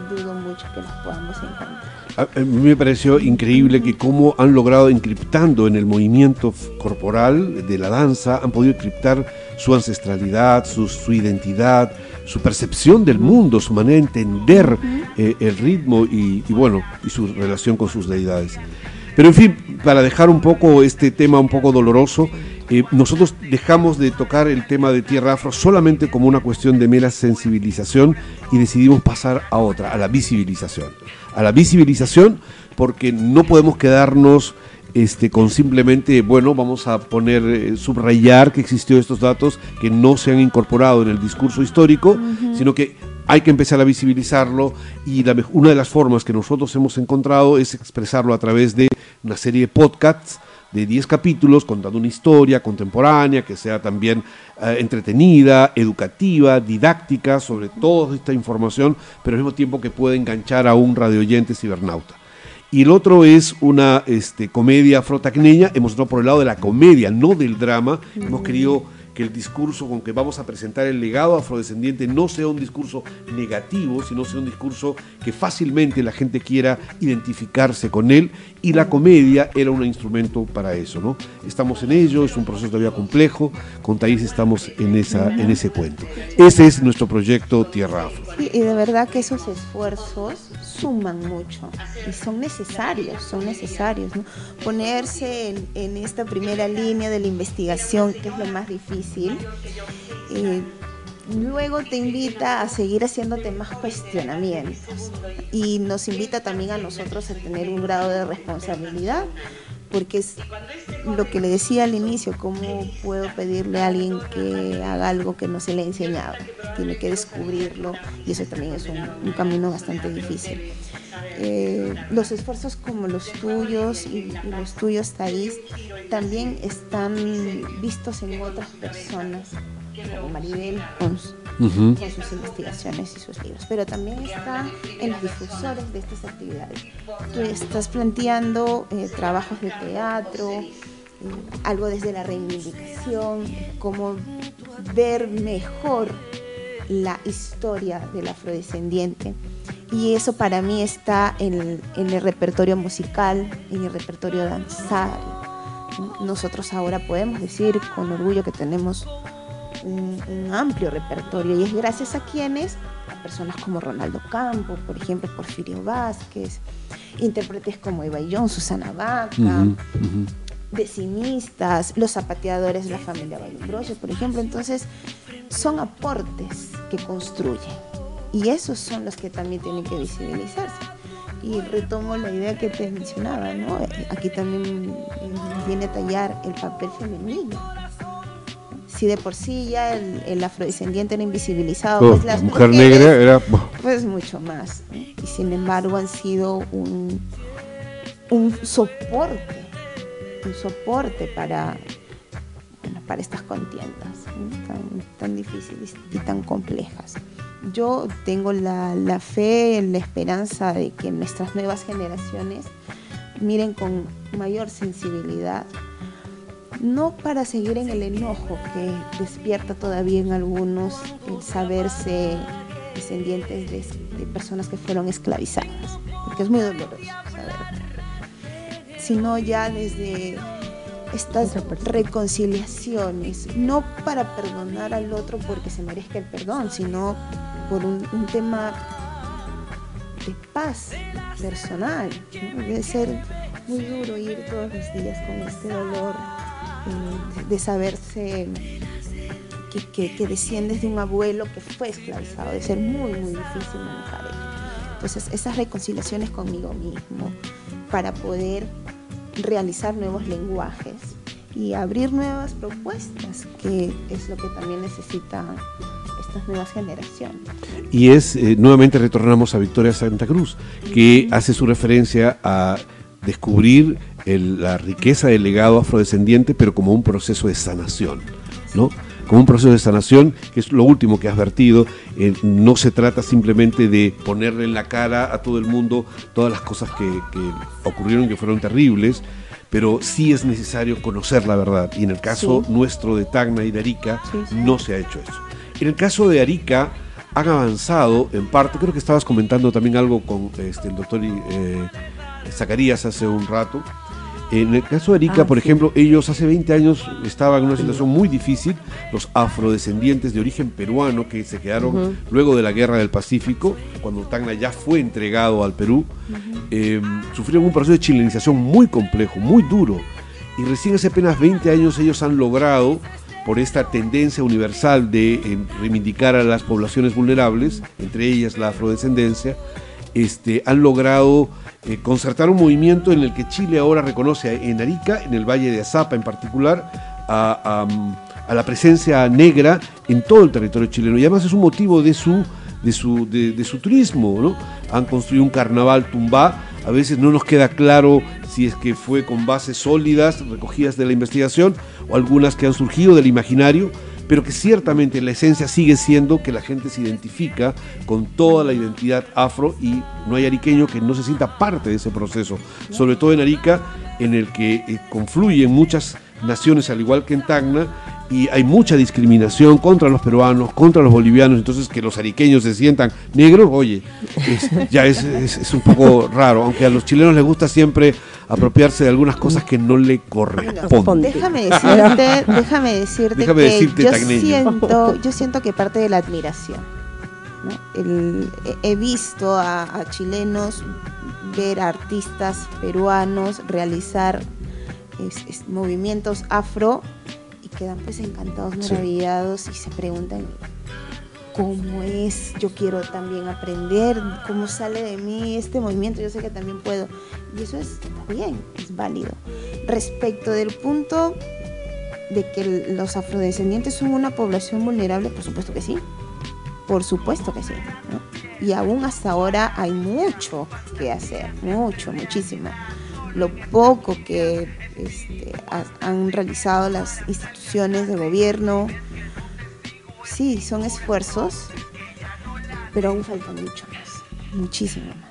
dudo mucho que los podamos encontrar. A mí me pareció increíble que cómo han logrado encriptando en el movimiento corporal de la danza, han podido encriptar su ancestralidad, su, identidad, su percepción del mundo, su manera de entender eh, el ritmo y, y, bueno, y su relación con sus deidades. Pero en fin, para dejar un poco este tema un poco doloroso, eh, nosotros dejamos de tocar el tema de Tierra Afro solamente como una cuestión de mera sensibilización y decidimos pasar a otra, a la visibilización. A la visibilización porque no podemos quedarnos este, con simplemente, bueno, vamos a poner, eh, subrayar que existió estos datos que no se han incorporado en el discurso histórico, sino que hay que empezar a visibilizarlo y una de las formas que nosotros hemos encontrado es expresarlo a través de una serie de podcasts de 10 capítulos contando una historia contemporánea que sea también eh, entretenida, educativa, didáctica sobre toda esta información, pero al mismo tiempo que pueda enganchar a un radioyente cibernauta. Y el otro es una este, comedia afrotacneña, hemos entrado por el lado de la comedia, no del drama, hemos querido que el discurso con que vamos a presentar el legado afrodescendiente no sea un discurso negativo, sino sea un discurso que fácilmente la gente quiera identificarse con él y la comedia era un instrumento para eso, ¿no? Estamos en ello, es un proceso todavía complejo, con Thais estamos en, esa, en ese cuento. Ese es nuestro proyecto Tierra Afro. y de verdad que esos esfuerzos suman mucho y son necesarios, son necesarios. Ponerse en, en esta primera línea de la investigación, que es lo más difícil, eh, luego te invita a seguir haciéndote más cuestionamientos y nos invita también a nosotros a tener un grado de responsabilidad porque es lo que le decía al inicio, ¿cómo puedo pedirle a alguien que haga algo que no se le ha enseñado? Tiene que descubrirlo y eso también es un, camino bastante difícil. Eh, los esfuerzos como los tuyos y, los tuyos, Thais, también están vistos en otras personas, como Maribel Pons, con sus investigaciones y sus libros, pero también está en los difusores de estas actividades. Tú estás planteando eh, trabajos de teatro, eh, algo desde la reivindicación, cómo ver mejor la historia del afrodescendiente. Y eso para mí está en el, repertorio musical, en el repertorio danzal. Nosotros ahora podemos decir con orgullo que tenemos un, amplio repertorio y es gracias a quienes, a personas como Ronaldo Campo, por ejemplo, Porfirio Vázquez, intérpretes como Eva John, Susana Vaca, decimistas, los zapateadores de la familia Valumbrosio, por ejemplo. Entonces, son aportes que construyen y esos son los que también tienen que visibilizarse. Y retomo la idea que te mencionaba, ¿no? Aquí también viene a tallar el papel femenino si de por sí ya el, afrodescendiente era invisibilizado, pues la mujer negra era pues mucho más. Y sin embargo han sido un, un soporte, un soporte para, para estas contiendas tan, tan, difíciles y tan complejas. Yo tengo la, la fe, la esperanza de que nuestras nuevas generaciones miren con mayor sensibilidad no para seguir en el enojo que despierta todavía en algunos el saberse descendientes de, personas que fueron esclavizadas, porque es muy doloroso saber, sino ya desde estas reconciliaciones, no para perdonar al otro porque se merezca el perdón, sino por un, tema de paz personal. Debe ser muy duro ir todos los días con este dolor de saberse que, que, desciendes de un abuelo que fue esclavizado, de ser muy, muy difícil manejar eso. Entonces, esas reconciliaciones conmigo mismo para poder realizar nuevos lenguajes y abrir nuevas propuestas, que es lo que también necesitan estas nuevas generaciones. Y es, eh, nuevamente retornamos a Victoria Santa Cruz, que hace su referencia a descubrir la riqueza del legado afrodescendiente, pero como un proceso de sanación, ¿no? Como un proceso de sanación, que es lo último que has vertido. Eh, no se trata simplemente de ponerle en la cara a todo el mundo todas las cosas que, ocurrieron que fueron terribles, pero sí es necesario conocer la verdad. Y en el caso nuestro de Tacna y de Arica, no se ha hecho eso. En el caso de Arica, han avanzado en parte, creo que estabas comentando también algo con este, el doctor eh, Zacarías hace un rato. En el caso de Arica, ah, por ejemplo, ellos hace 20 años estaban en una situación muy difícil, los afrodescendientes de origen peruano que se quedaron luego de la guerra del Pacífico, cuando Tacna ya fue entregado al Perú, em, sufrieron un proceso de chilenización muy complejo, muy duro. Y recién hace apenas 20 años ellos han logrado por esta tendencia universal de eh, reivindicar a las poblaciones vulnerables, entre ellas la afrodescendencia, este, han logrado eh, concertar un movimiento en el que Chile ahora reconoce en Arica, en el Valle de Azapa en particular, a, la presencia negra en todo el territorio chileno. Y además es un motivo de su, de su, de, su turismo. ¿no? Han construido un carnaval tumbá. A veces no nos queda claro si es que fue con bases sólidas recogidas de la investigación o algunas que han surgido del imaginario, pero que ciertamente la esencia sigue siendo que la gente se identifica con toda la identidad afro y no hay ariqueño que no se sienta parte de ese proceso, sobre todo en Arica, en el que eh, confluyen muchas naciones al igual que en Tacna y hay mucha discriminación contra los peruanos, contra los bolivianos, entonces que los ariqueños se sientan negros, oye, ya es, un poco raro, aunque a los chilenos les gusta siempre apropiarse de algunas cosas que no le corresponden. déjame decirte, déjame decirte que yo, siento, yo siento que parte de la admiración. he visto a, chilenos ver a artistas peruanos realizar movimientos afro quedan pues encantados, maravillados y se preguntan cómo es, yo quiero también aprender, cómo sale de mí este movimiento, yo sé que también puedo. Y eso es, bien, es válido. Respecto del punto de que los afrodescendientes son una población vulnerable, por supuesto que sí. Por supuesto que sí. Y aún hasta ahora hay mucho que hacer, mucho, muchísimo lo poco que este, han realizado las instituciones de gobierno. Sí, son esfuerzos, pero aún falta mucho más, muchísimo más.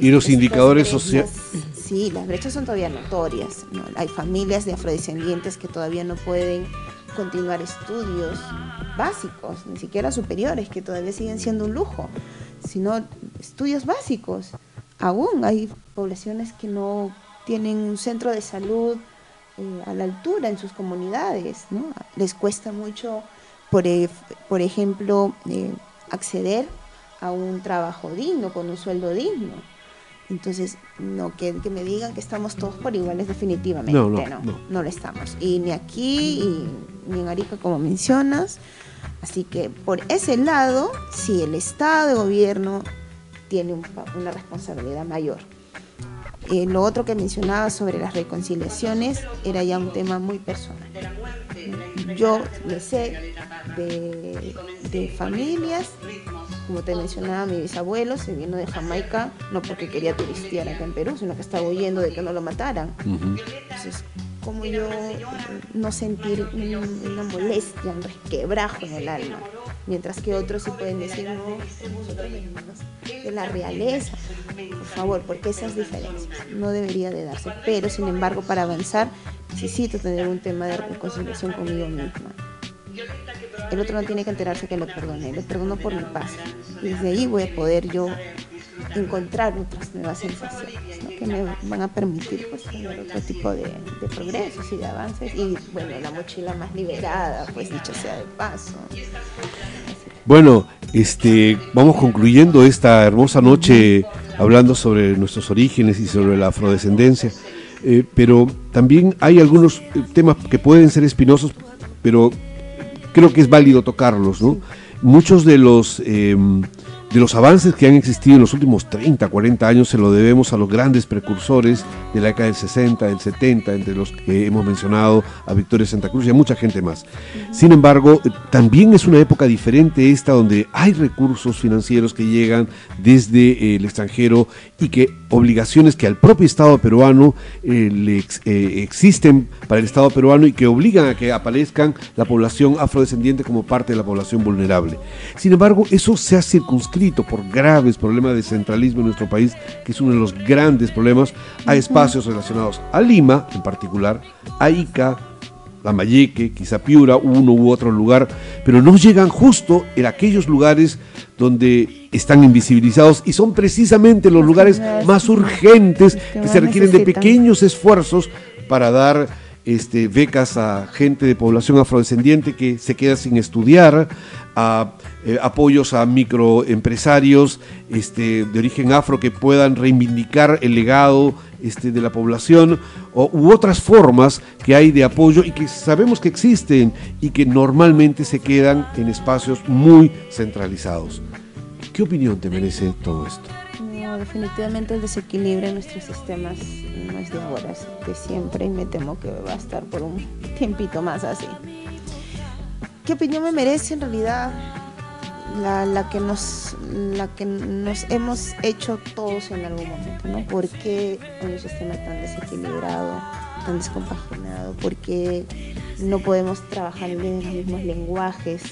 ¿Y los indicadores sociales? Sí, las brechas son todavía notorias. Hay familias de afrodescendientes que todavía no pueden continuar estudios básicos, ni siquiera superiores, que todavía siguen siendo un lujo, sino estudios básicos. Aún hay poblaciones que no tienen un centro de salud eh, a la altura en sus comunidades, ¿no? Les cuesta mucho, por, e, por ejemplo, eh, acceder a un trabajo digno, con un sueldo digno. Entonces, no que, me digan que estamos todos por iguales definitivamente, no, no, no, lo estamos. Y ni aquí, ni en Arica como mencionas. Así que por ese lado, sí, el Estado de gobierno tiene una responsabilidad mayor. Eh, lo otro que mencionaba sobre las reconciliaciones era ya un tema muy personal. Yo me sé de, familias, como te mencionaba, mi bisabuelo se vino de Jamaica, no porque quería turistear acá en Perú, sino que estaba huyendo de que no lo mataran. Entonces, como yo no sentir una molestia, un resquebrajo en el alma, mientras que otros sí pueden decir, no, de la realeza, por favor, porque esas diferencias no debería de darse, pero sin embargo para avanzar necesito tener un tema de reconciliación conmigo misma. El otro no tiene que enterarse que lo perdoné, lo perdono por mi paz. Y desde ahí voy a poder yo encontrar otras nuevas sensaciones que me van a permitir pues, tener otro tipo de, progresos y de avances y bueno, la mochila más liberada, pues dicho sea de paso. Bueno, este, vamos concluyendo esta hermosa noche hablando sobre nuestros orígenes y sobre la afrodescendencia, eh, pero también hay algunos eh, temas que pueden ser espinosos, pero creo que es válido tocarlos, ¿no? Muchos de los... Em, de los avances que han existido en los últimos 30, 40 años se lo debemos a los grandes precursores de la década del 60, del 70, entre los que hemos mencionado a Victoria Santa Cruz y a mucha gente más. Sin embargo, también es una época diferente esta donde hay recursos financieros que llegan desde eh, el extranjero y que obligaciones que al propio Estado peruano eh, le eh, existen para el Estado peruano y que obligan a que aparezcan la población afrodescendiente como parte de la población vulnerable. Sin embargo, eso se ha circunscrito por graves problemas de centralismo en nuestro país, que es uno de los grandes problemas, a espacios relacionados a Lima en particular, a Ica, Lambayeque, quizá Piura, uno u otro lugar, pero no llegan justo en aquellos lugares donde están invisibilizados y son precisamente los lugares más urgentes que se requieren de pequeños esfuerzos para dar este, becas a gente de población afrodescendiente que se queda sin estudiar, a eh, apoyos a microempresarios este, de origen afro que puedan reivindicar el legado este, de la población o, u otras formas que hay de apoyo y que sabemos que existen y que normalmente se quedan en espacios muy centralizados. ¿Qué opinión te merece todo esto? Definitivamente el desequilibrio en nuestros sistemas no es de ahora, es de siempre y me temo que va a estar por un tiempito más así. ¿Qué opinión me merece en realidad la, que, nos, la que nos hemos hecho todos en algún momento? ¿no? ¿Por qué un sistema tan desequilibrado, tan descompaginado? ¿Por qué no podemos trabajar en los mismos lenguajes?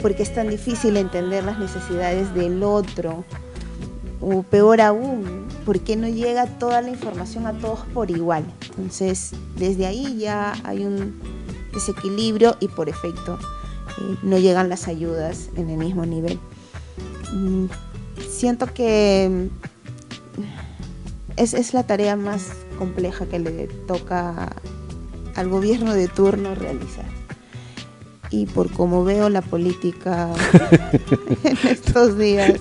¿Por qué es tan difícil entender las necesidades del otro? O peor aún, ¿por qué no llega toda la información a todos por igual? Entonces, desde ahí ya hay un desequilibrio y por efecto eh, no llegan las ayudas en el mismo nivel. Mm, siento que es, es la tarea más compleja que le toca al gobierno de turno realizar y por cómo veo la política en estos días.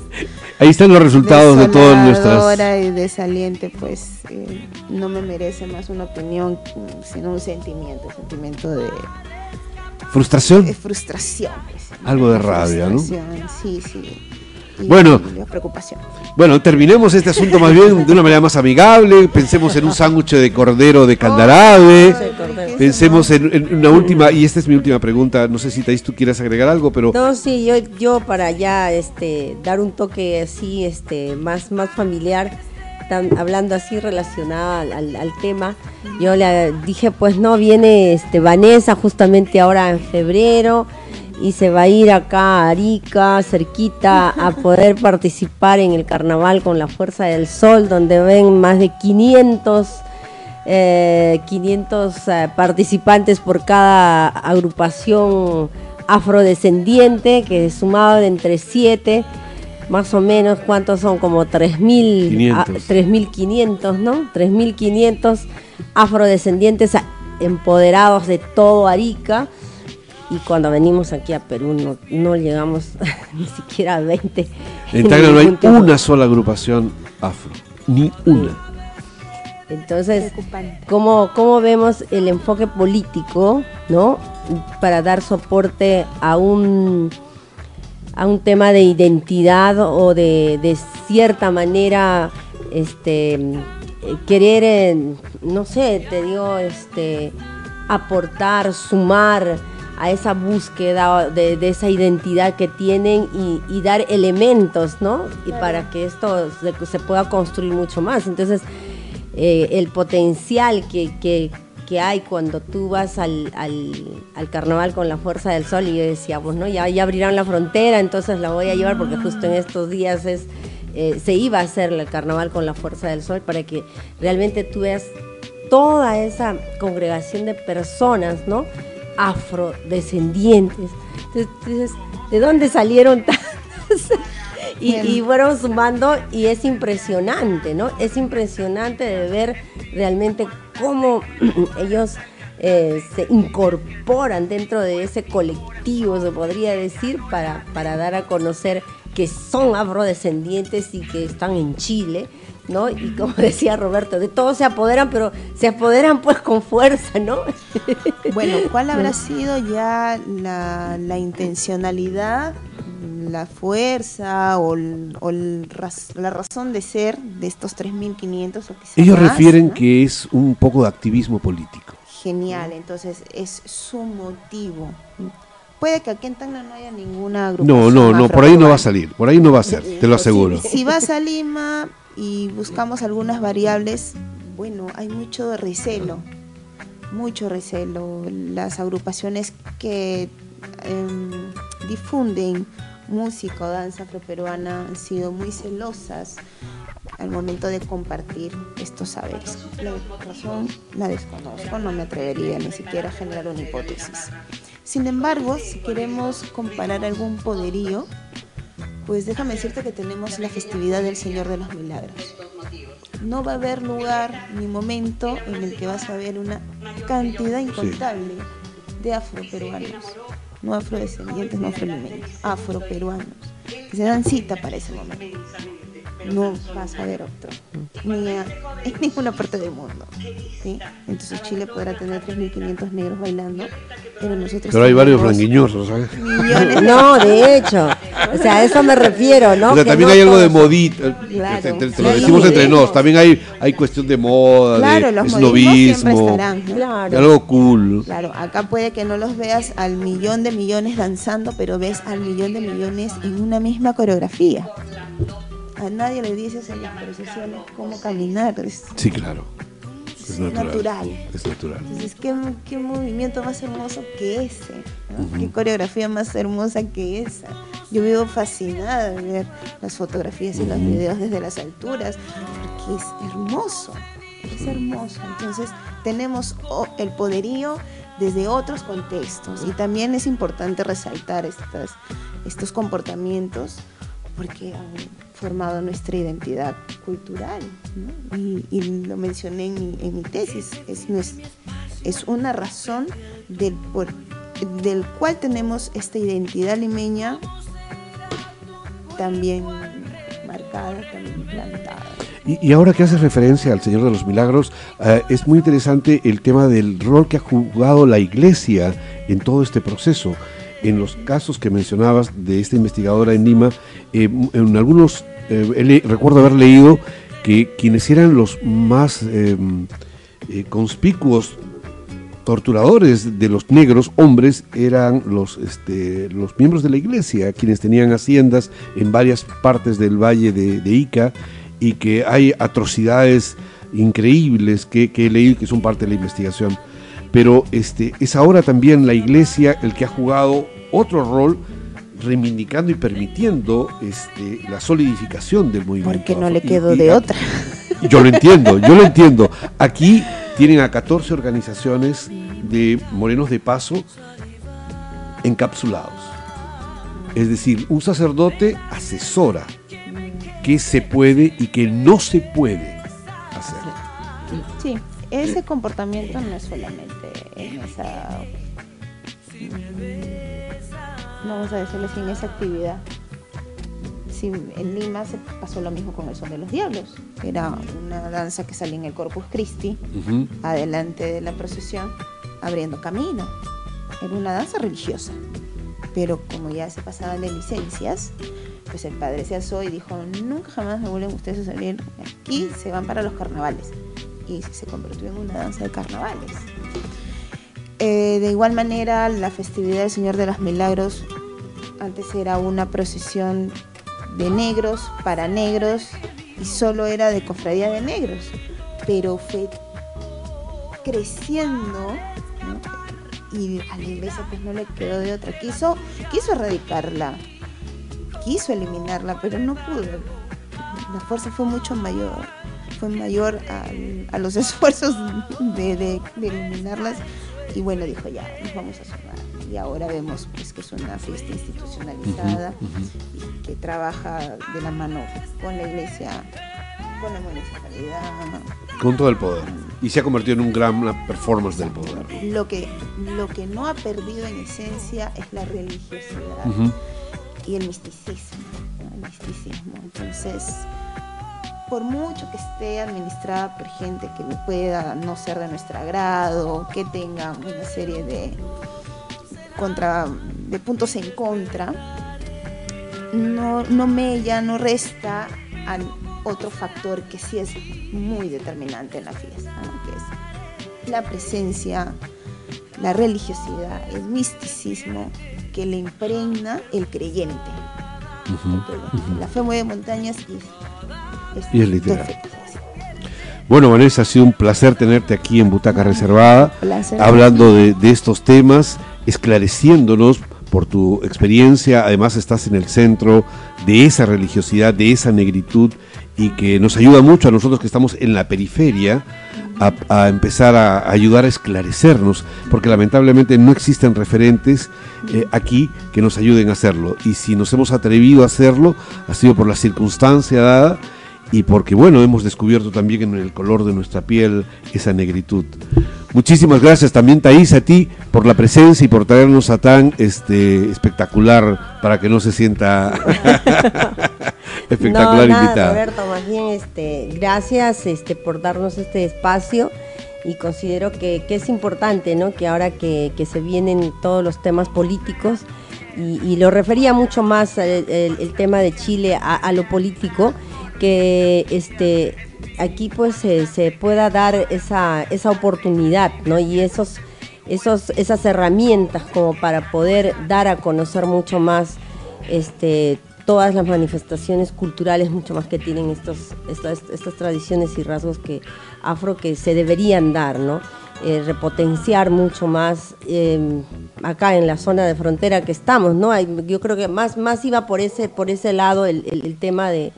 Ahí están los resultados de todas nuestras. y desaliente, pues eh, no me merece más una opinión, sino un sentimiento, sentimiento de. ¿Frustración? De frustración. Pues, Algo de rabia, ¿no? Sí, sí bueno, preocupación. Bueno, terminemos este asunto más bien de una manera más amigable. Pensemos en un sándwich de cordero de candarabe. Pensemos en, una última, y esta es mi última pregunta. No sé si Thais tú quieras agregar algo, pero. No, sí, yo, yo para ya este, dar un toque así este, más, más familiar. hablando así relacionada al, al, tema, yo le dije, pues no, viene este Vanessa justamente ahora en febrero, y se va a ir acá a Arica, cerquita, a poder participar en el carnaval con la Fuerza del Sol, donde ven más de 500, 500 eh, eh, participantes por cada agrupación afrodescendiente, que sumado de entre 7, más o menos, ¿cuántos son? Como 3.500, ¿no? 3.500 afrodescendientes empoderados de todo Arica y cuando venimos aquí a Perú no, no llegamos ni siquiera a 20. En Tacna no hay una sola agrupación afro, ni una. Entonces, ¿cómo, ¿cómo, vemos el enfoque político, ¿no? Para dar soporte a un, a un tema de identidad o de, de cierta manera este, querer, no sé, te digo, este, aportar, sumar a esa búsqueda de, esa identidad que tienen y, dar elementos, ¿no? Y para que esto se, pueda construir mucho más. Entonces, eh, el potencial que, hay cuando tú vas al, carnaval con la fuerza del sol y yo decíamos, ¿no? Ya, ya abrirán la frontera, entonces la voy a llevar porque justo en estos días es, eh, se iba a hacer el carnaval con la fuerza del sol para que realmente tú veas toda esa congregación de personas, ¿no? Afrodescendientes. Entonces, ¿de dónde salieron tantas? y, fueron sumando y es impresionante, ¿no? Es impresionante de ver realmente cómo ellos eh, se incorporan dentro de ese colectivo, se podría decir, para, para dar a conocer que son afrodescendientes y que están en Chile ¿no? Y como decía Roberto, de todos se apoderan, pero se apoderan pues con fuerza, ¿no? Bueno, ¿cuál habrá sido ya la, intencionalidad, la fuerza o, la razón de ser de estos 3.500 o Ellos refieren que es un poco de activismo político. Genial, entonces es su motivo. Puede que aquí en Tacna no haya ninguna agrupación. No, no, no, por ahí no va a salir, por ahí no va a ser, te lo aseguro. Si, vas a Lima y buscamos algunas variables, bueno, hay mucho recelo, mucho recelo. Las agrupaciones que em, difunden música o danza afroperuana han sido muy celosas al momento de compartir estos saberes. La razón la desconozco, no me atrevería ni siquiera a generar una hipótesis. Sin embargo, si queremos comparar algún poderío, pues déjame decirte que tenemos la festividad del Señor de los Milagros. No va a haber lugar ni momento en el que vas a ver una cantidad incontable de afroperuanos, no afrodescendientes, no afrolimeños, afroperuanos, que se dan cita para ese momento no vas a ver otro, ni en ninguna parte del mundo. Entonces Chile podrá tener 3.500 negros bailando, pero nosotros... Pero hay varios blanquiñosos, ¿sabes? No, de hecho, o sea, a eso me refiero, ¿no? O sea, también hay algo de modita, claro, te, lo decimos entre nos, también hay, hay cuestión de moda, de los esnovismo, claro. algo cool. Claro, acá puede que no los veas al millón de millones danzando, pero ves al millón de millones en una misma coreografía a nadie le dices en las procesiones cómo caminar. sí, claro. Es, natural. Es natural. Entonces, ¿qué, movimiento más hermoso que ese? ¿Qué coreografía más hermosa que esa? Yo vivo fascinada de ver las fotografías y los videos desde las alturas, porque es hermoso, es hermoso. Entonces, tenemos el poderío desde otros contextos y también es importante resaltar estas, estos comportamientos porque formado nuestra identidad cultural. Y, lo mencioné en mi, tesis, es, es, una razón del, del cual tenemos esta identidad limeña también marcada, también plantada. Y, ahora que hace referencia al Señor de los Milagros, eh, es muy interesante el tema del rol que ha jugado la Iglesia en todo este proceso en los casos que mencionabas de esta investigadora en Lima, eh, en algunos, eh, recuerdo haber leído que quienes eran los más em, eh, conspicuos torturadores de los negros hombres eran los, este, los miembros de la iglesia, quienes tenían haciendas en varias partes del valle de, Ica y que hay atrocidades increíbles que, que he leído que son parte de la investigación pero este, es ahora también la iglesia el que ha jugado otro rol reivindicando y permitiendo este, la solidificación del movimiento. Porque no le quedó de otra. Yo lo entiendo, yo lo entiendo. Aquí tienen a 14 organizaciones de morenos de paso encapsulados. Es decir, un sacerdote asesora qué se puede y qué no se puede hacer. Sí, ese comportamiento no es solamente en esa, vamos a decirle así, en esa actividad. En Lima se pasó lo mismo con el Son de los Diablos, era una danza que salía en el Corpus Christi, adelante de la procesión, abriendo camino. Era una danza religiosa, pero como ya se pasaban de licencias, pues el padre se asó y dijo, nunca jamás me vuelven ustedes a salir aquí, se van para los carnavales y se convirtió en una danza de carnavales. Eh, de igual manera, la festividad del Señor de los Milagros antes era una procesión de negros para negros y solo era de cofradía de negros, pero fue creciendo y a la iglesia pues no le quedó de otra. Quiso, quiso erradicarla, quiso eliminarla, pero no pudo. La fuerza fue mucho mayor fue mayor a, los esfuerzos de, eliminarlas y bueno, dijo ya, nos vamos a sumar. Y ahora vemos pues, que es una fiesta institucionalizada y que trabaja de la mano con la iglesia, con la municipalidad. Con todo el poder. Y se ha convertido en un gran performance del poder. Lo que, lo que no ha perdido en esencia es la religiosidad y el misticismo. El misticismo. Entonces, por mucho que esté administrada por gente que pueda no ser de nuestro agrado, que tenga una serie de, contra, de puntos en contra, no, no mella, no resta al otro factor que sí es muy determinante en la fiesta, que es la presencia, la religiosidad, el misticismo que le impregna el creyente. La fe mueve montañas y, y es literal. Bueno, Vanessa, ha sido un placer tenerte aquí en Butaca Reservada, hablando de, de, estos temas, esclareciéndonos por tu experiencia. Además, estás en el centro de esa religiosidad, de esa negritud, y que nos ayuda mucho a nosotros que estamos en la periferia a, empezar a, ayudar a esclarecernos, porque lamentablemente no existen referentes eh, aquí que nos ayuden a hacerlo. Y si nos hemos atrevido a hacerlo, ha sido por la circunstancia dada y porque, bueno, hemos descubierto también en el color de nuestra piel esa negritud. Muchísimas gracias también, Thais, a ti por la presencia y por traernos a tan este, espectacular para que no se sienta espectacular no, invitada. Roberto, más bien, este, gracias este, por darnos este espacio y considero que, que es importante, ¿no? Que ahora que, que, se vienen todos los temas políticos, y, y lo refería mucho más el, el, el tema de Chile a, a lo político, que este aquí pues se, pueda dar esa, esa oportunidad, ¿no? Y esos, esos, esas herramientas como para poder dar a conocer mucho más este, todas las manifestaciones culturales, mucho más que tienen estos, estas, estas tradiciones y rasgos que afro que se deberían dar, ¿no? Eh, repotenciar mucho más eh, acá en la zona de frontera que estamos, ¿no? Hay, yo creo que más, más iba por ese, por ese lado el tema de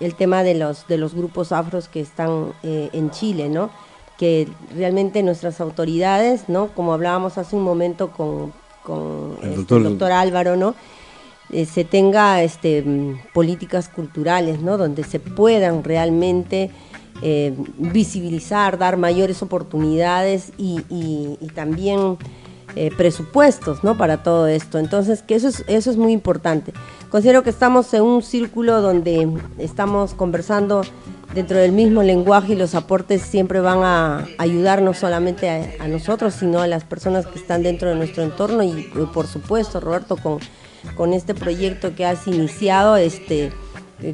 el tema de los, de los grupos afros que están eh, en Chile, ¿no? Que realmente nuestras autoridades, ¿no? Como hablábamos hace un momento con, con El este, doctor- el doctor Álvaro, ¿no? Eh, se tenga este, mm, políticas culturales, ¿no? Donde se puedan realmente eh, visibilizar, dar mayores oportunidades y, y- y también eh, presupuestos, ¿no? Para todo esto. Entonces, que eso es, eso es muy importante. Considero que estamos en un círculo donde estamos conversando dentro del mismo lenguaje y los aportes siempre van a ayudar no solamente a, a nosotros, sino a las personas que están dentro de nuestro entorno y, por supuesto, Roberto, con, con este proyecto que has iniciado, este,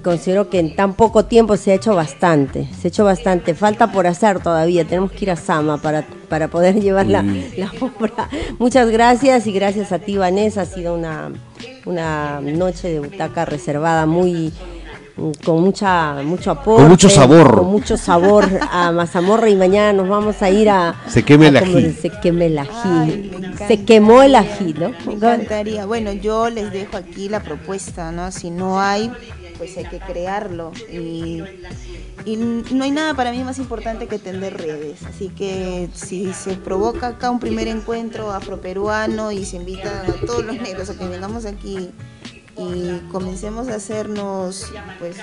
considero que en tan poco tiempo se ha hecho bastante, se ha hecho bastante. Falta por hacer todavía, tenemos que ir a Sama para, para poder llevar la, la obra. Muchas gracias y gracias a ti, Vanessa. Ha sido una, una noche de butaca reservada muy mm, con mucha mucho apoyo Con mucho sabor. con mucho sabor a mazamorra y mañana nos vamos a ir a Se queme el a ají. se queme el ají Ay, se quemó el ají no Me encantaría. Bueno, yo les dejo aquí la propuesta, ¿no? Si no hay, pues hay que crearlo. Y, y no hay nada para mí más importante que tender redes. Así que si se provoca acá un primer encuentro afroperuano y se invitan a todos los negros a que vengamos aquí y comencemos a hacernos pues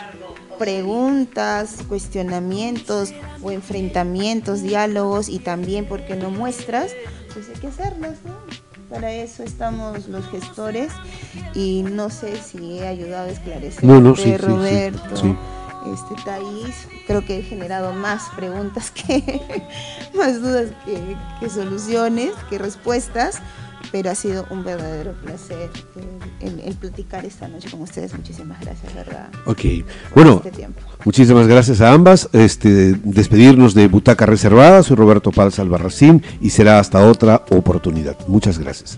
preguntas, cuestionamientos o enfrentamientos, diálogos y también, ¿por qué no muestras? Pues hay que hacerlos, ¿no? Para eso estamos los gestores y no sé si he ayudado a esclarecer No, no, sí, sí, sí, Roberto, sí. este Thais, creo que he generado más preguntas que más dudas que, que soluciones, que respuestas, pero ha sido un verdadero placer el, el- el platicar esta noche con ustedes. Muchísimas gracias, ¿verdad? Ok, bueno, este muchísimas gracias a ambas. Este, despedirnos de Butaca Reservada. Soy Roberto Paz Albarracín y será hasta otra oportunidad. Muchas gracias.